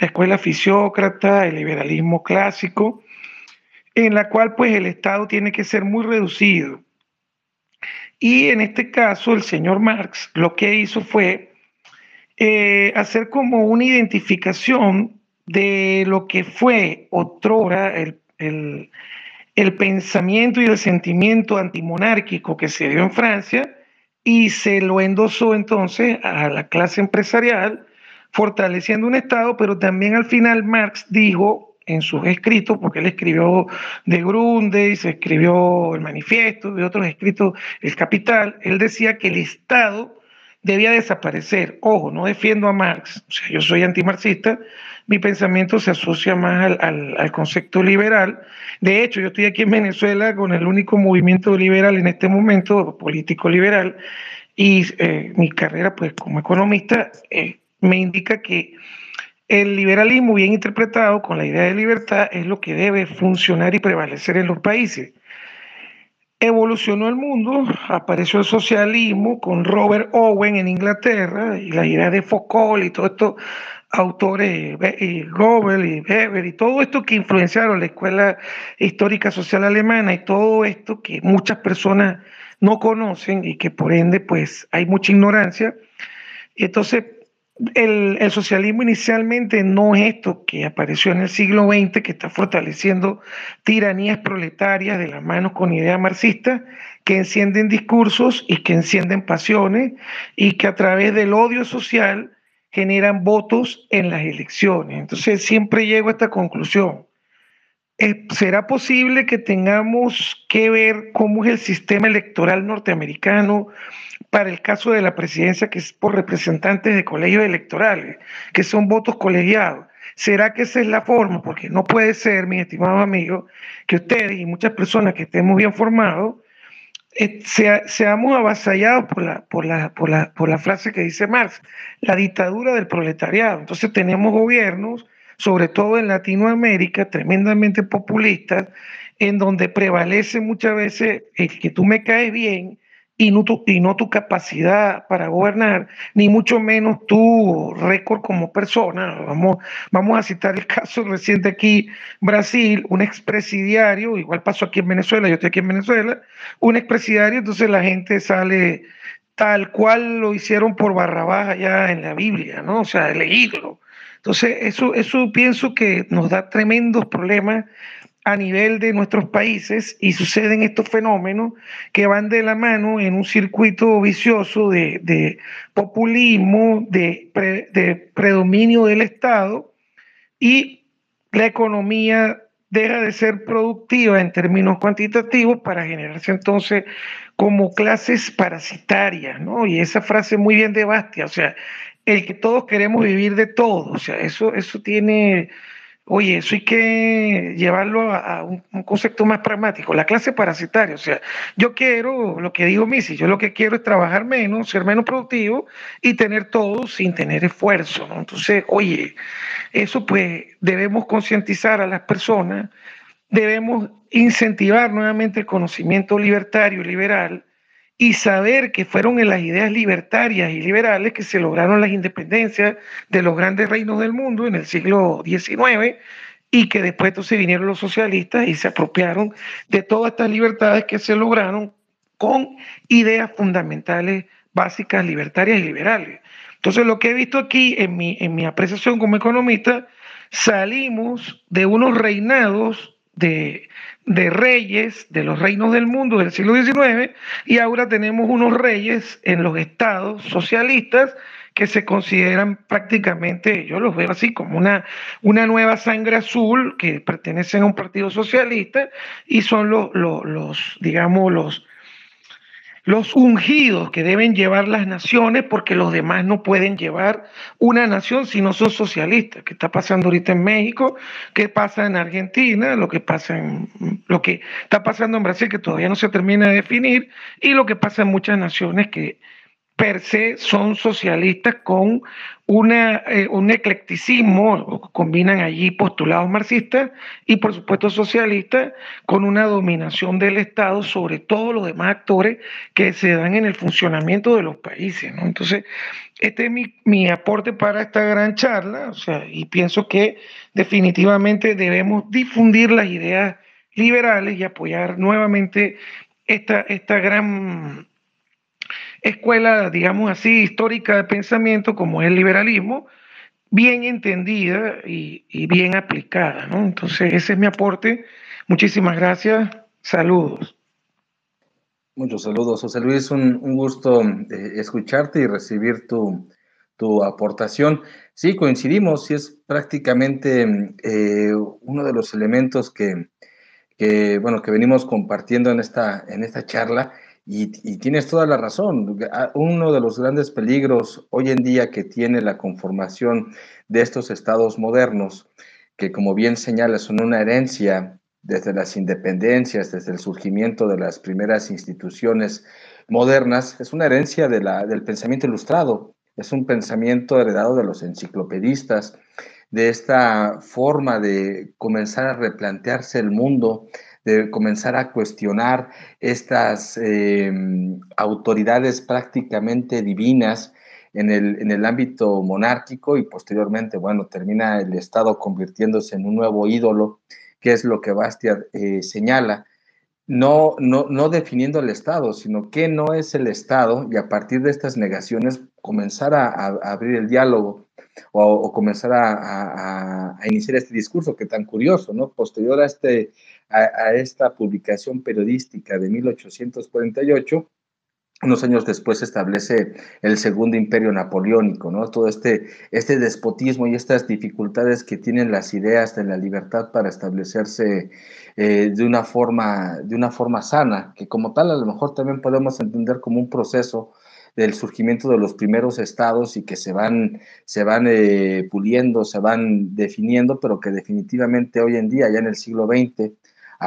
la escuela fisiócrata, el liberalismo clásico, en la cual pues el Estado tiene que ser muy reducido. Y en este caso el señor Marx lo que hizo fue eh, hacer como una identificación de lo que fue otrora el, el, el pensamiento y el sentimiento antimonárquico que se dio en Francia y se lo endosó entonces a la clase empresarial, fortaleciendo un Estado, pero también al final Marx dijo en sus escritos, porque él escribió de Grunde y se escribió el manifiesto y otros escritos, el Capital, él decía que el Estado debía desaparecer. Ojo, no defiendo a Marx, o sea, yo soy antimarxista, mi pensamiento se asocia más al, concepto liberal. De hecho, yo estoy aquí en Venezuela con el único movimiento liberal en este momento, político liberal, y eh, mi carrera pues como economista eh, me indica que el liberalismo bien interpretado con la idea de libertad es lo que debe funcionar y prevalecer en los países. Evolucionó el mundo, apareció el socialismo con Robert Owen en Inglaterra y la idea de Foucault y todo esto autores, y Goebbels y Weber y todo esto que influenciaron la escuela histórica social alemana y todo esto que muchas personas no conocen y que por ende pues hay mucha ignorancia. Entonces, el, el, socialismo inicialmente no es esto que apareció en el siglo XX, que está fortaleciendo tiranías proletarias de las manos con ideas marxistas, que encienden discursos y que encienden pasiones y que a través del odio social generan votos en las elecciones. Entonces siempre llego a esta conclusión. Eh, ¿Será posible que tengamos que ver cómo es el sistema electoral norteamericano para el caso de la presidencia, que es por representantes de colegios electorales, que son votos colegiados? ¿Será que esa es la forma? Porque no puede ser, mi estimado amigo, que ustedes y muchas personas que estemos bien formados eh, seamos avasallados por la, por, la, por, la, por la frase que dice Marx, la dictadura del proletariado. Entonces tenemos gobiernos, sobre todo en Latinoamérica, tremendamente populistas, en donde prevalece muchas veces el que tú me caes bien y no, tu, y no tu capacidad para gobernar, ni mucho menos tu récord como persona. Vamos, vamos a citar el [laughs] caso reciente aquí, Brasil, un expresidiario, igual pasó aquí en Venezuela, yo estoy aquí en Venezuela, un expresidiario, entonces la gente sale tal cual lo hicieron por Barrabás allá en la Biblia, ¿no? O sea, leído. Entonces, eso, eso pienso que nos da tremendos problemas a nivel de nuestros países y suceden estos fenómenos que van de la mano en un circuito vicioso de, populismo, de, de predominio del Estado y la economía deja de ser productiva en términos cuantitativos para generarse entonces como clases parasitarias, ¿no? Y esa frase muy bien de Bastia, o sea, el que todos queremos vivir de todo, o sea, eso, eso tiene Oye, eso hay que llevarlo a, un, concepto más pragmático, la clase parasitaria. O sea, yo quiero, lo que digo Missy, yo lo que quiero es trabajar menos, ser menos productivo y tener todo sin tener esfuerzo. Entonces, oye, eso pues debemos concientizar a las personas, debemos incentivar nuevamente el conocimiento libertario liberal y saber que fueron en las ideas libertarias y liberales que se lograron las independencias de los grandes reinos del mundo en el siglo XIX y que después entonces vinieron los socialistas y se apropiaron de todas estas libertades que se lograron con ideas fundamentales básicas libertarias y liberales. Entonces lo que he visto aquí en mi, en mi apreciación como economista, salimos de unos reinados de, de reyes de los reinos del mundo del siglo XIX y ahora tenemos unos reyes en los estados socialistas que se consideran prácticamente, yo los veo así como una, una nueva sangre azul que pertenecen a un partido socialista y son los, los, los digamos, los, los ungidos que deben llevar las naciones porque los demás no pueden llevar una nación si no son socialistas. ¿Qué está pasando ahorita en México? ¿Qué pasa en Argentina? Lo que pasa en lo que está pasando en Brasil que todavía no se termina de definir y lo que pasa en muchas naciones que per se son socialistas con una, eh, un eclecticismo, combinan allí postulados marxistas y por supuesto socialistas con una dominación del Estado sobre todos los demás actores que se dan en el funcionamiento de los países. Entonces, este es mi, mi, aporte para esta gran charla, o sea, y pienso que definitivamente debemos difundir las ideas liberales y apoyar nuevamente esta, esta gran escuela, digamos así, histórica de pensamiento como es el liberalismo, bien entendida y, bien aplicada. Entonces, ese es mi aporte. Muchísimas gracias. Saludos. Muchos saludos, José Luis. Un, gusto eh, escucharte y recibir tu, aportación. Sí, coincidimos, y es prácticamente eh, uno de los elementos que, que, bueno, que venimos compartiendo en esta, en esta charla y, tienes toda la razón. Uno de los grandes peligros hoy en día que tiene la conformación de estos estados modernos, que como bien señala son una herencia desde las independencias, desde el surgimiento de las primeras instituciones modernas, es una herencia del pensamiento ilustrado, es un pensamiento heredado de los enciclopedistas, de esta forma de comenzar a replantearse el mundo de comenzar a cuestionar estas em, autoridades prácticamente divinas en el, en el ámbito monárquico y posteriormente, bueno, termina el Estado convirtiéndose en un nuevo ídolo, que es lo que Bastia eh, señala, no, no, no definiendo el Estado, sino qué no es el Estado y a partir de estas negaciones comenzar a, abrir el diálogo o, comenzar a, a, iniciar este discurso que tan curioso, ¿no? Posterior a este a, esta publicación periodística de 1848, unos años después se establece el segundo imperio napoleónico, ¿no? Todo este, este despotismo y estas dificultades que tienen las ideas de la libertad para establecerse eh, de, una forma, de una forma sana, que como tal a lo mejor también podemos entender como un proceso del surgimiento de los primeros estados y que se van, se van eh, puliendo, se van definiendo, pero que definitivamente hoy en día, ya en el siglo XX,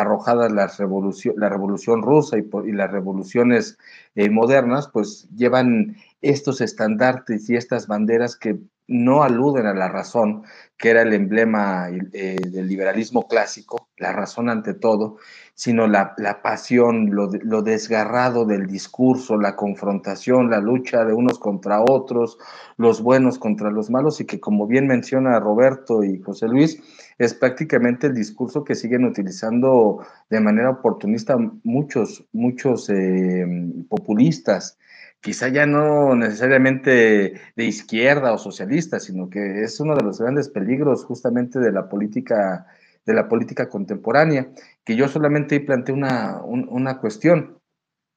arrojadas las la revolución rusa y, las revoluciones eh, modernas, pues llevan estos estandartes y estas banderas que no aluden a la razón, que era el emblema eh, del liberalismo clásico, la razón ante todo, sino la, pasión, lo, lo, desgarrado del discurso, la confrontación, la lucha de unos contra otros, los buenos contra los malos, y que como bien menciona Roberto y José Luis, es prácticamente el discurso que siguen utilizando de manera oportunista muchos, muchos eh, populistas, quizá ya no necesariamente de izquierda o socialista, sino que es uno de los grandes peligros justamente de la política, de la política contemporánea, que yo solamente planteé una, una cuestión.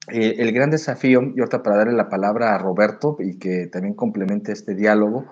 Eh, el gran desafío, y ahorita para darle la palabra a Roberto y que también complemente este diálogo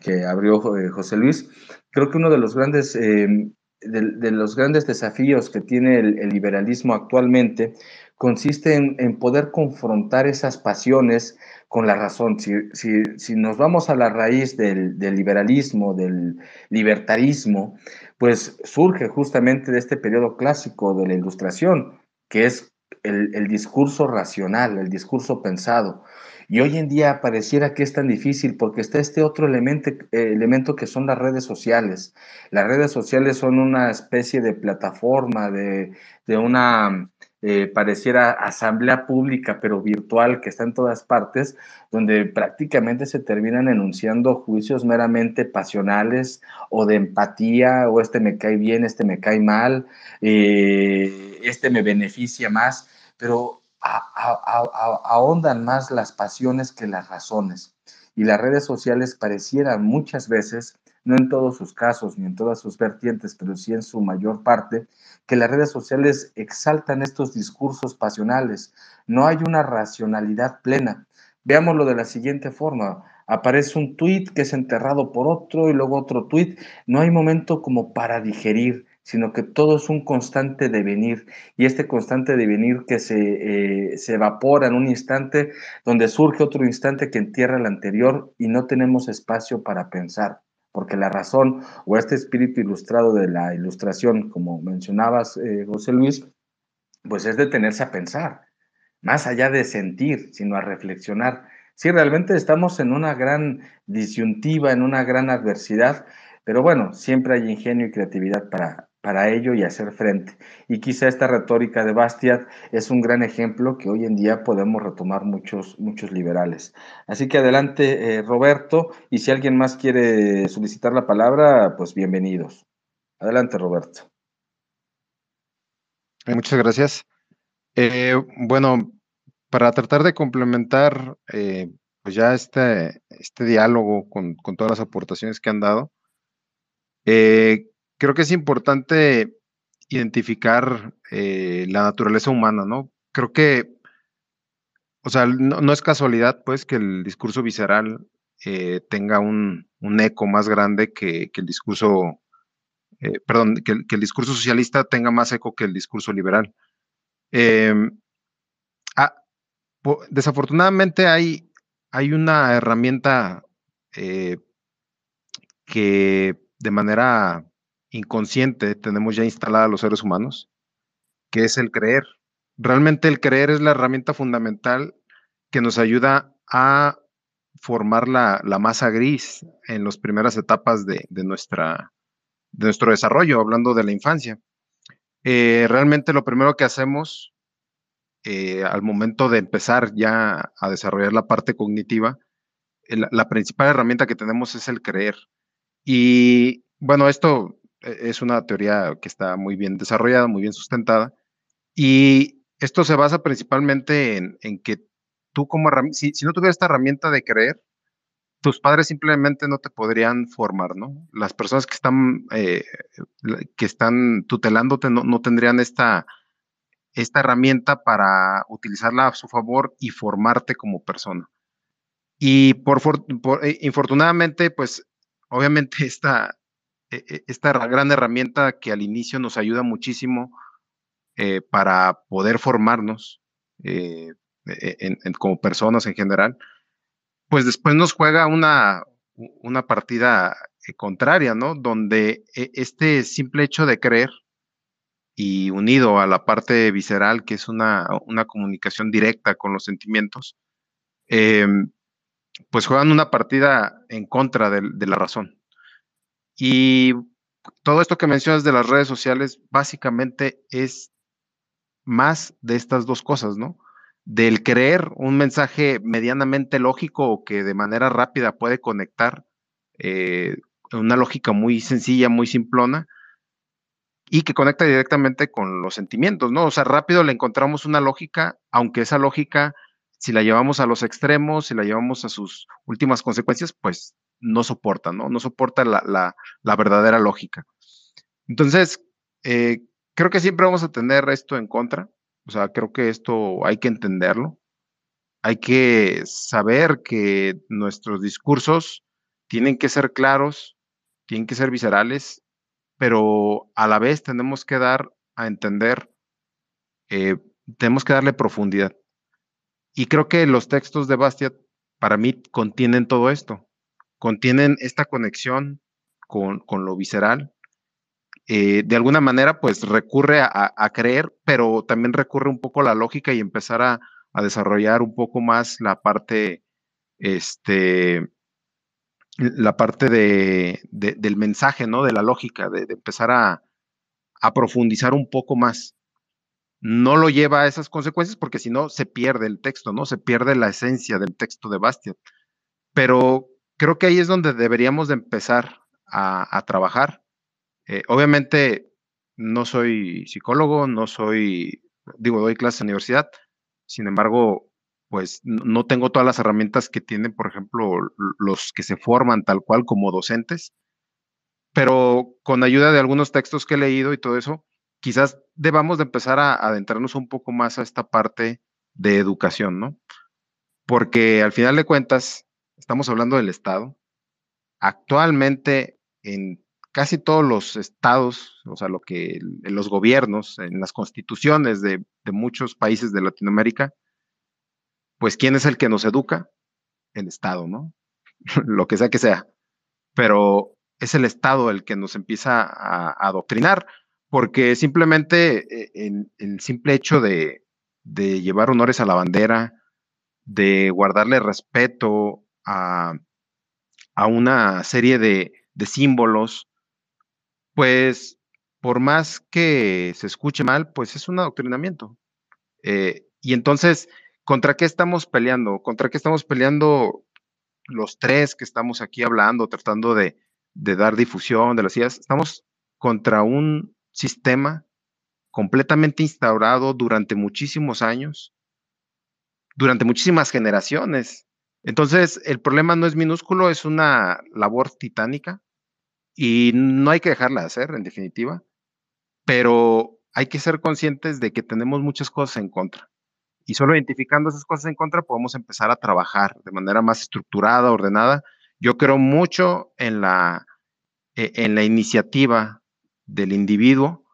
que abrió eh, José Luis, creo que uno de los grandes, eh, de, los grandes desafíos que tiene el, liberalismo actualmente consiste en, poder confrontar esas pasiones con la razón. Si, si, nos vamos a la raíz del, liberalismo, del libertarismo, pues surge justamente de este periodo clásico de la ilustración, que es el, el discurso racional, el discurso pensado. Y hoy en día pareciera que es tan difícil porque está este otro elemento, eh, elemento que son las redes sociales. Las redes sociales son una especie de plataforma, de, una, eh, pareciera asamblea pública, pero virtual, que está en todas partes, donde prácticamente se terminan enunciando juicios meramente pasionales o de empatía, o este me cae bien, este me cae mal, eh, este me beneficia más, pero ahondan más las pasiones que las razones. Y las redes sociales parecieran muchas veces, no en todos sus casos ni en todas sus vertientes, pero sí en su mayor parte, que las redes sociales exaltan estos discursos pasionales. No hay una racionalidad plena. Veámoslo de la siguiente forma. Aparece un tuit que es enterrado por otro y luego otro tuit. No hay momento como para digerir sino que todo es un constante devenir y este constante devenir que se, eh, se evapora en un instante donde surge otro instante que entierra el anterior y no tenemos espacio para pensar, porque la razón o este espíritu ilustrado de la ilustración, como mencionabas, eh, José Luis, pues es detenerse a pensar, más allá de sentir, sino a reflexionar. Sí, realmente estamos en una gran disyuntiva, en una gran adversidad, pero bueno, siempre hay ingenio y creatividad para, para ello y hacer frente. Y quizá esta retórica de Bastiat es un gran ejemplo que hoy en día podemos retomar muchos, muchos liberales. Así que adelante, eh, Roberto, y si alguien más quiere solicitar la palabra, pues bienvenidos. Adelante, Roberto. Muchas gracias. Eh, bueno, para tratar de complementar eh, pues ya este, este diálogo con, todas las aportaciones que han dado, eh, creo que es importante identificar la naturaleza humana, ¿no? Creo que, o sea, no, es casualidad, pues, que el discurso visceral tenga un, eco más grande que, el discurso, perdón, que, el discurso socialista tenga más eco que el discurso liberal. Em, desafortunadamente hay, hay una herramienta eh, que de manera inconsciente tenemos ya instalada los seres humanos, que es el creer. Realmente el creer es la herramienta fundamental que nos ayuda a formar la, masa gris en las primeras etapas de, nuestra, de nuestro desarrollo, hablando de la infancia. Eh, realmente lo primero que hacemos eh, al momento de empezar ya a desarrollar la parte cognitiva, la principal herramienta que tenemos es el creer. Y bueno, esto es una teoría que está muy bien desarrollada, muy bien sustentada. Y esto se basa principalmente en, que tú como si, si no tuvieras esta herramienta de creer, tus padres simplemente no te podrían formar, ¿no? Las personas que están, eh, que están tutelándote no, no tendrían esta esta herramienta para utilizarla a su favor y formarte como persona. Y por, eh, infortunadamente, pues obviamente [laughs] esta, e, e, esta gran herramienta que al inicio nos ayuda muchísimo eh, para poder formarnos eh, e, como personas en general, pues después nos juega una, una partida contraria, ¿no? Donde este simple hecho de creer y unido a la parte visceral, que es una, comunicación directa con los sentimientos, em, pues juegan una partida en contra de, la razón. Y todo esto que mencionas de las redes sociales básicamente es más de estas dos cosas, ¿no? Del creer un mensaje medianamente lógico o que de manera rápida puede conectar eh, una lógica muy sencilla, muy simplona, y que conecta directamente con los sentimientos, ¿no? O sea, rápido le encontramos una lógica, aunque esa lógica, si la llevamos a los extremos, si la llevamos a sus últimas consecuencias, pues no soporta, ¿no? No soporta la, verdadera lógica. Entonces, eh, creo que siempre vamos a tener esto en contra, o sea, creo que esto hay que entenderlo, hay que saber que nuestros discursos tienen que ser claros, tienen que ser viscerales pero a la vez tenemos que dar a entender, eh, tenemos que darle profundidad. Y creo que los textos de Bastiat para mí contienen todo esto, contienen esta conexión con, lo visceral. Eh, de alguna manera, pues recurre a, creer, pero también recurre un poco a la lógica y empezar a, a desarrollar un poco más la parte este, la parte de, del mensaje, ¿no? De la lógica, de, empezar a, profundizar un poco más. No lo lleva a esas consecuencias porque si no se pierde el texto, ¿no? Se pierde la esencia del texto de Bastiat. Pero creo que ahí es donde deberíamos de empezar a, trabajar. Eh, obviamente no soy psicólogo, no soy, digo, doy clases en universidad, sin embargo, pues no tengo todas las herramientas que tienen, por ejemplo, los que se forman tal cual como docentes, pero con ayuda de algunos textos que he leído y todo eso, quizás debamos de empezar a, adentrarnos un poco más a esta parte de educación, ¿no? Porque al final de cuentas, estamos hablando del Estado. Actualmente, en casi todos los estados, o sea, lo que en los gobiernos, en las constituciones de muchos países de Latinoamérica, pues ¿quién es el que nos educa? El Estado, ¿no? [laughs] Lo que sea que sea. Pero es el Estado el que nos empieza a, adoctrinar, porque simplemente eh, el, simple hecho de, llevar honores a la bandera, de guardarle respeto a, una serie de, símbolos, pues por más que se escuche mal, pues es un adoctrinamiento. Eh, y entonces, ¿contra qué estamos peleando? ¿Contra qué estamos peleando los tres que estamos aquí hablando, tratando de, de dar difusión de las ideas? Estamos contra un sistema completamente instaurado durante muchísimos años, durante muchísimas generaciones. Entonces, el problema no es minúsculo, es una labor titánica y no hay que dejarla de hacer, en definitiva, pero hay que ser conscientes de que tenemos muchas cosas en contra. Y solo identificando esas cosas en contra podemos empezar a trabajar de manera más estructurada, ordenada. Yo creo mucho en la, e, en la iniciativa del individuo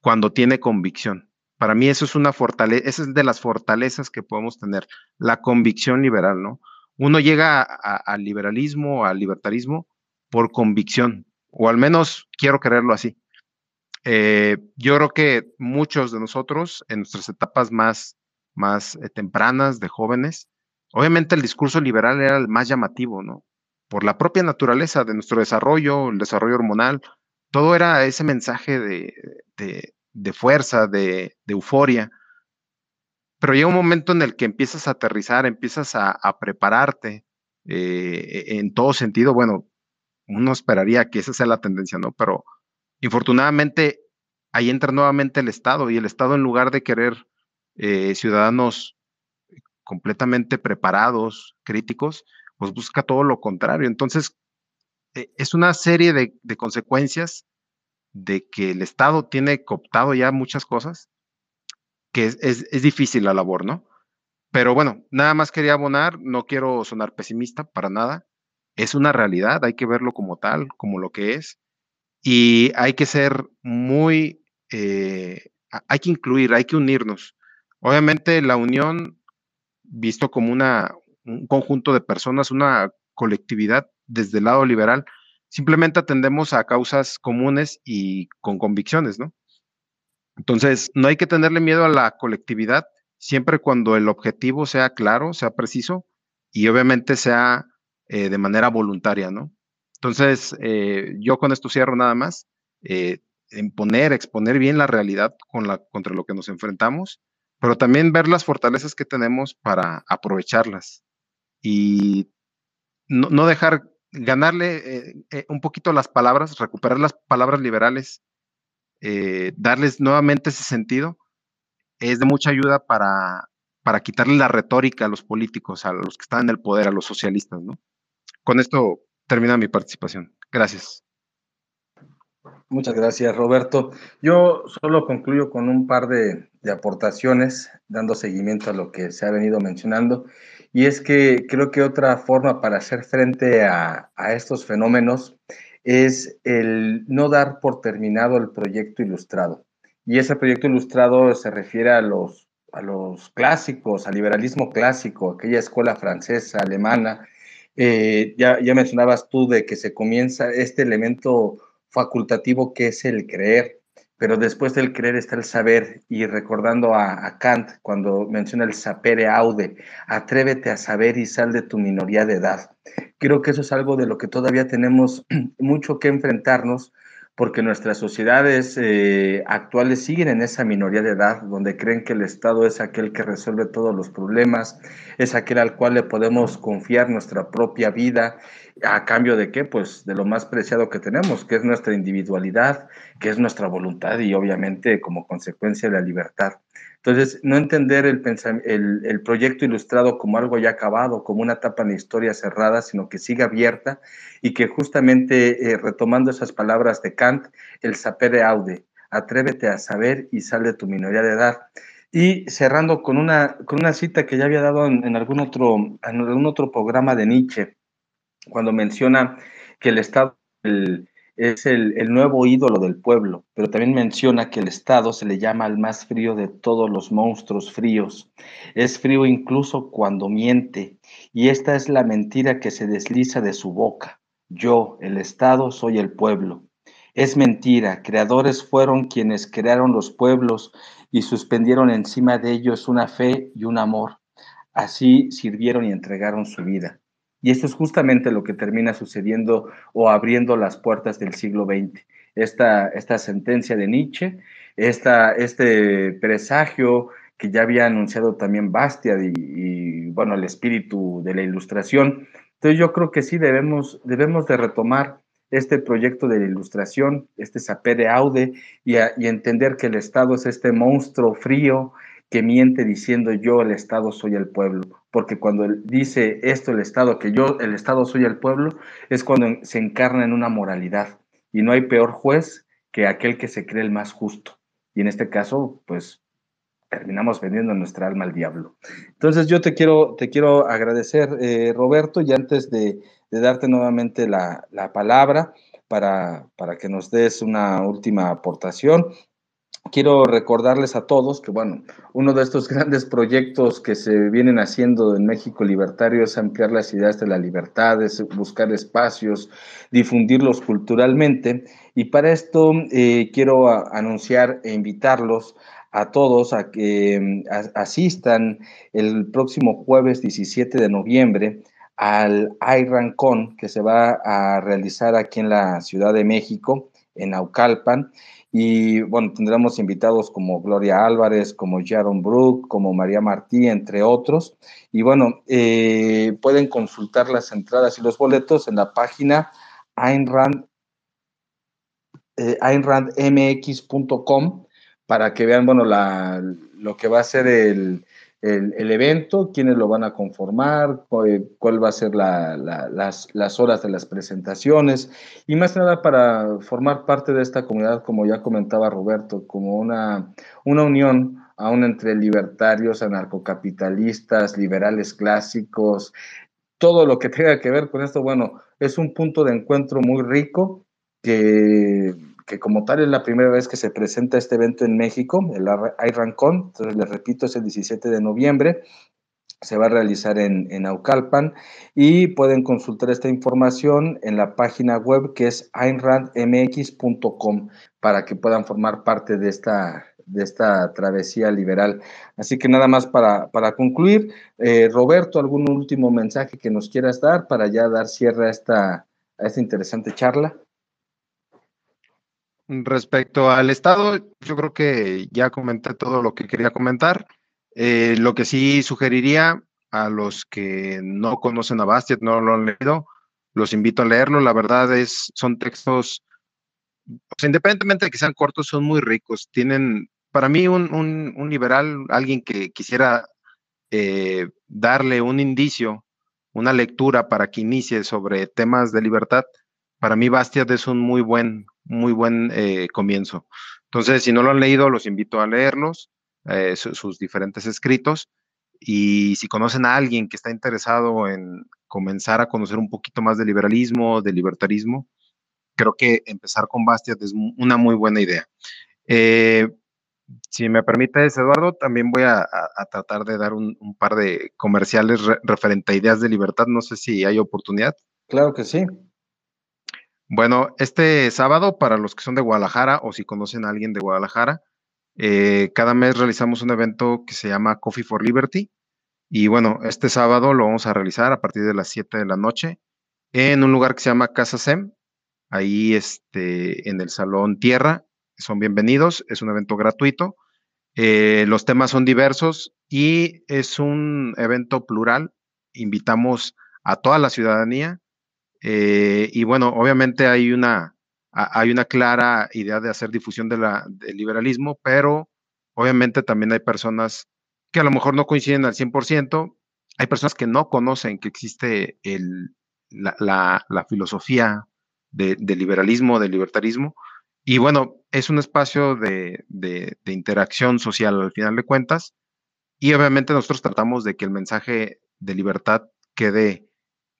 cuando tiene convicción. Para mí eso es una fortaleza, esa es de las fortalezas que podemos tener, la convicción liberal, ¿no? Uno llega al liberalismo, al libertarismo por convicción, o al menos quiero creerlo así. Eh, yo creo que muchos de nosotros en nuestras etapas más, más eh, tempranas de jóvenes, obviamente el discurso liberal era el más llamativo, ¿no? Por la propia naturaleza de nuestro desarrollo, el desarrollo hormonal, todo era ese mensaje de, de fuerza, de, euforia. Pero llega un momento en el que empiezas a aterrizar, empiezas a, prepararte eh, en todo sentido. Bueno, uno esperaría que esa sea la tendencia, ¿no? Pero infortunadamente ahí entra nuevamente el Estado y el Estado en lugar de querer eh, ciudadanos completamente preparados, críticos, pues busca todo lo contrario. Entonces, e, es una serie de consecuencias de que el Estado tiene cooptado ya muchas cosas, que es, difícil la labor, ¿no? Pero bueno, nada más quería abonar, no quiero sonar pesimista para nada, es una realidad, hay que verlo como tal, como lo que es, y hay que ser muy, eh, hay que incluir, hay que unirnos. Obviamente la unión, visto como una, un conjunto de personas, una colectividad desde el lado liberal, simplemente atendemos a causas comunes y con convicciones, ¿no? Entonces, no hay que tenerle miedo a la colectividad siempre cuando el objetivo sea claro, sea preciso y obviamente sea eh, de manera voluntaria, ¿no? Entonces, eh, yo con esto cierro nada más, eh, poner, exponer bien la realidad con la, contra lo que nos enfrentamos, pero también ver las fortalezas que tenemos para aprovecharlas y no, no dejar ganarle eh, eh, un poquito las palabras, recuperar las palabras liberales, eh, darles nuevamente ese sentido, es de mucha ayuda para, para quitarle la retórica a los políticos, a los que están en el poder, a los socialistas, ¿no? Con esto termina mi participación. Gracias. Muchas gracias, Roberto. Yo solo concluyo con un par de, de aportaciones, dando seguimiento a lo que se ha venido mencionando. Y es que creo que otra forma para hacer frente a, estos fenómenos es el no dar por terminado el proyecto ilustrado. Y ese proyecto ilustrado se refiere a los, a los clásicos, al liberalismo clásico, aquella escuela francesa, alemana. Eh, ya, ya mencionabas tú de que se comienza este elemento facultativo que es el creer pero después del creer está el saber y recordando a, Kant cuando menciona el sapere aude, atrévete a saber y sal de tu minoría de edad. Creo que eso es algo de lo que todavía tenemos [clears throat] mucho que enfrentarnos porque nuestras sociedades eh, actuales siguen en esa minoría de edad, donde creen que el Estado es aquel que resuelve todos los problemas, es aquel al cual le podemos confiar nuestra propia vida, a cambio de qué? Pues de lo más preciado que tenemos, que es nuestra individualidad, que es nuestra voluntad y obviamente como consecuencia la libertad. Entonces, no entender el, el, proyecto ilustrado como algo ya acabado, como una etapa en la historia cerrada, sino que siga abierta y que justamente eh, retomando esas palabras de Kant, el sapere aude, atrévete a saber y sal de tu minoría de edad. Y cerrando con una, con una cita que ya había dado en, algún otro, en algún otro programa de Nietzsche, cuando menciona que el Estado, el, es el, nuevo ídolo del pueblo, pero también menciona que el Estado se le llama el más frío de todos los monstruos fríos. Es frío incluso cuando miente, y esta es la mentira que se desliza de su boca. Yo, el Estado, soy el pueblo. Es mentira, creadores fueron quienes crearon los pueblos y suspendieron encima de ellos una fe y un amor. así sirvieron y entregaron su vida. Y esto es justamente lo que termina sucediendo o abriendo las puertas del siglo XX. Esta, esta sentencia de Nietzsche, esta, este presagio que ya había anunciado también Bastiat y, bueno, el espíritu de la ilustración. Entonces yo creo que sí debemos, debemos de retomar este proyecto de la ilustración, este sapere aude, y, y entender que el Estado es este monstruo frío que miente diciendo yo el Estado soy el pueblo, porque cuando dice esto el Estado, que yo el Estado soy el pueblo, es cuando se encarna en una moralidad, y no hay peor juez que aquel que se cree el más justo. Y en este caso, pues terminamos vendiendo nuestra alma al diablo. Entonces yo te quiero, te quiero agradecer, eh, Roberto, y antes de, darte nuevamente la, palabra para, para, que nos des una última aportación, quiero recordarles a todos que, bueno, uno de estos [laughs] grandes proyectos que se vienen haciendo en México Libertario es ampliar las ideas de la libertad, es buscar espacios, difundirlos culturalmente. Y para esto eh, quiero anunciar e invitarlos a todos a que mm, asistan el próximo jueves 17 de noviembre al IRANCON que se va a realizar aquí en la Ciudad de México, en Aucalpan. Y bueno, tendremos invitados como Gloria Álvarez, como Sharon Brook, como María Martí, entre otros. Y bueno, eh, pueden consultar las entradas y los boletos en la página Ayn eh, para que vean, bueno, la, lo que va a ser el, el, evento, quiénes lo van a conformar, cuál, va a ser la, las, las, horas de las presentaciones. Y más nada para formar parte de esta comunidad, como ya comentaba Roberto, como una, una unión aún entre libertarios, anarcocapitalistas, liberales clásicos, todo lo que tenga que ver con esto, bueno, es un punto de encuentro muy rico que que como tal es la primera vez que se presenta este evento en México, el IRANCON, entonces les repito, es el 17 de noviembre, se va a realizar en, en, Aucalpan y pueden consultar esta información en la página web que es ainrandmx.com para que puedan formar parte de esta, de esta travesía liberal. Así que nada más para, para concluir, eh, Roberto, ¿algún último mensaje que nos quieras dar para ya dar cierre a esta, a esta interesante charla? Respecto al Estado, yo creo que ya comenté todo lo que quería comentar. Eh, lo que sí sugeriría a los que no conocen a Bastiat, no lo han leído, los invito a leerlo. La verdad es, son textos, independientemente de que sean cortos, son muy ricos. Tienen, para mí, un, liberal, alguien que quisiera eh, darle un indicio, una lectura para que inicie sobre temas de libertad, para mí Bastiat es un muy buen, muy buen eh, comienzo. Entonces, si no lo han leído, los invito a leerlos, eh, sus diferentes escritos. Y si conocen a alguien que está interesado en comenzar a conocer un poquito más de liberalismo, de libertarismo, creo que empezar con Bastiat es una muy buena idea. Eh, si me permites, Eduardo, también voy a, tratar de dar un, par de comerciales referente a ideas de libertad. No sé si hay oportunidad. Claro que sí. Bueno, este sábado, para los que son de Guadalajara o si conocen a alguien de Guadalajara, eh, cada mes realizamos un evento que se llama Coffee for Liberty. Y bueno, este sábado lo vamos a realizar a partir de las 7 de la noche en un lugar que se llama Casa SEM, ahí este, en el Salón Tierra. Son bienvenidos, es un evento gratuito. Eh, los temas son diversos y es un evento plural. Invitamos a toda la ciudadanía eh, y bueno, obviamente hay una, hay una clara idea de hacer difusión del liberalismo, pero obviamente también hay personas que a lo mejor no coinciden al 100%, hay personas que no conocen que existe el, la, filosofía de, liberalismo, de libertarismo, y bueno, es un espacio de, de, de interacción social al final de cuentas, y obviamente nosotros tratamos de que el mensaje de libertad quede,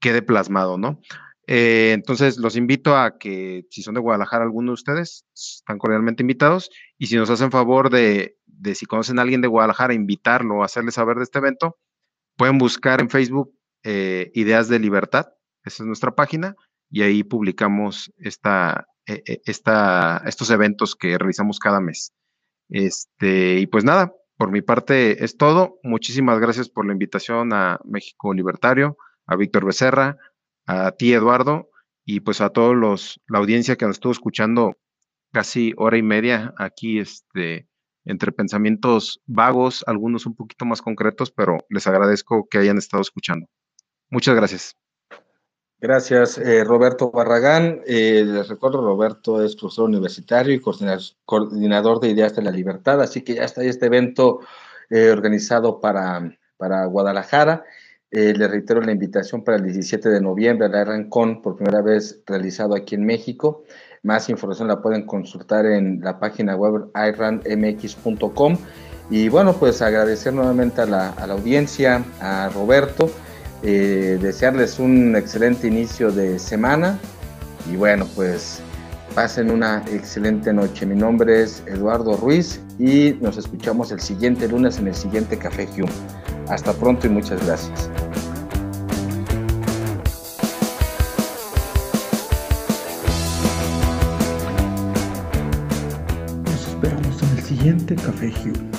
quede plasmado, ¿no? Eh, entonces, los invito a que, si son de Guadalajara, alguno de ustedes, están cordialmente invitados. Y si nos hacen favor de, de si conocen a alguien de Guadalajara, invitarlo hacerle saber de este evento, pueden buscar en Facebook eh, Ideas de Libertad. Esa es nuestra página. Y ahí publicamos esta, eh, esta, estos eventos que realizamos cada mes. Este, y pues nada, por mi parte es todo. Muchísimas gracias por la invitación a México Libertario, a Víctor Becerra, a ti Eduardo y pues a todos los la audiencia que nos estuvo escuchando casi hora y media aquí este entre pensamientos vagos, algunos un poquito más concretos, pero les agradezco que hayan estado escuchando. Muchas gracias. Gracias, eh, Roberto Barragán. Eh, les recuerdo, Roberto es profesor universitario y coordinador de Ideas de la Libertad, así que ya está este evento eh, organizado para, para Guadalajara. Le reitero la invitación para el 17 de noviembre a la RANCON, por primera vez realizado aquí en México. Más información la pueden consultar en la página web iranmx.com. Y bueno, pues agradecer nuevamente a la, a la audiencia, a Roberto eh, desearles un excelente inicio de semana y bueno, pues pasen una excelente noche. Mi nombre es Eduardo Ruiz y nos escuchamos el siguiente lunes en el siguiente Café Hume. Hasta pronto y muchas gracias. Nos esperamos en el siguiente Café Hume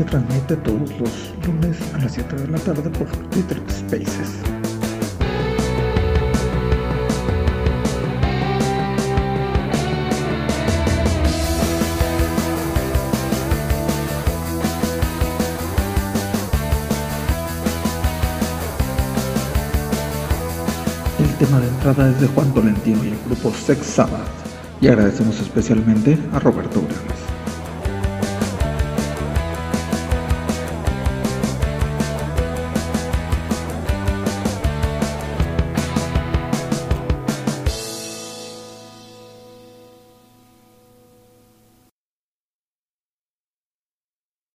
se transmite todos los lunes a las 7 de la tarde por Twitter Spaces. El tema de entrada es de Juan Tolentino y el grupo Sex Sabbath. Y agradecemos especialmente a Roberto Uranes.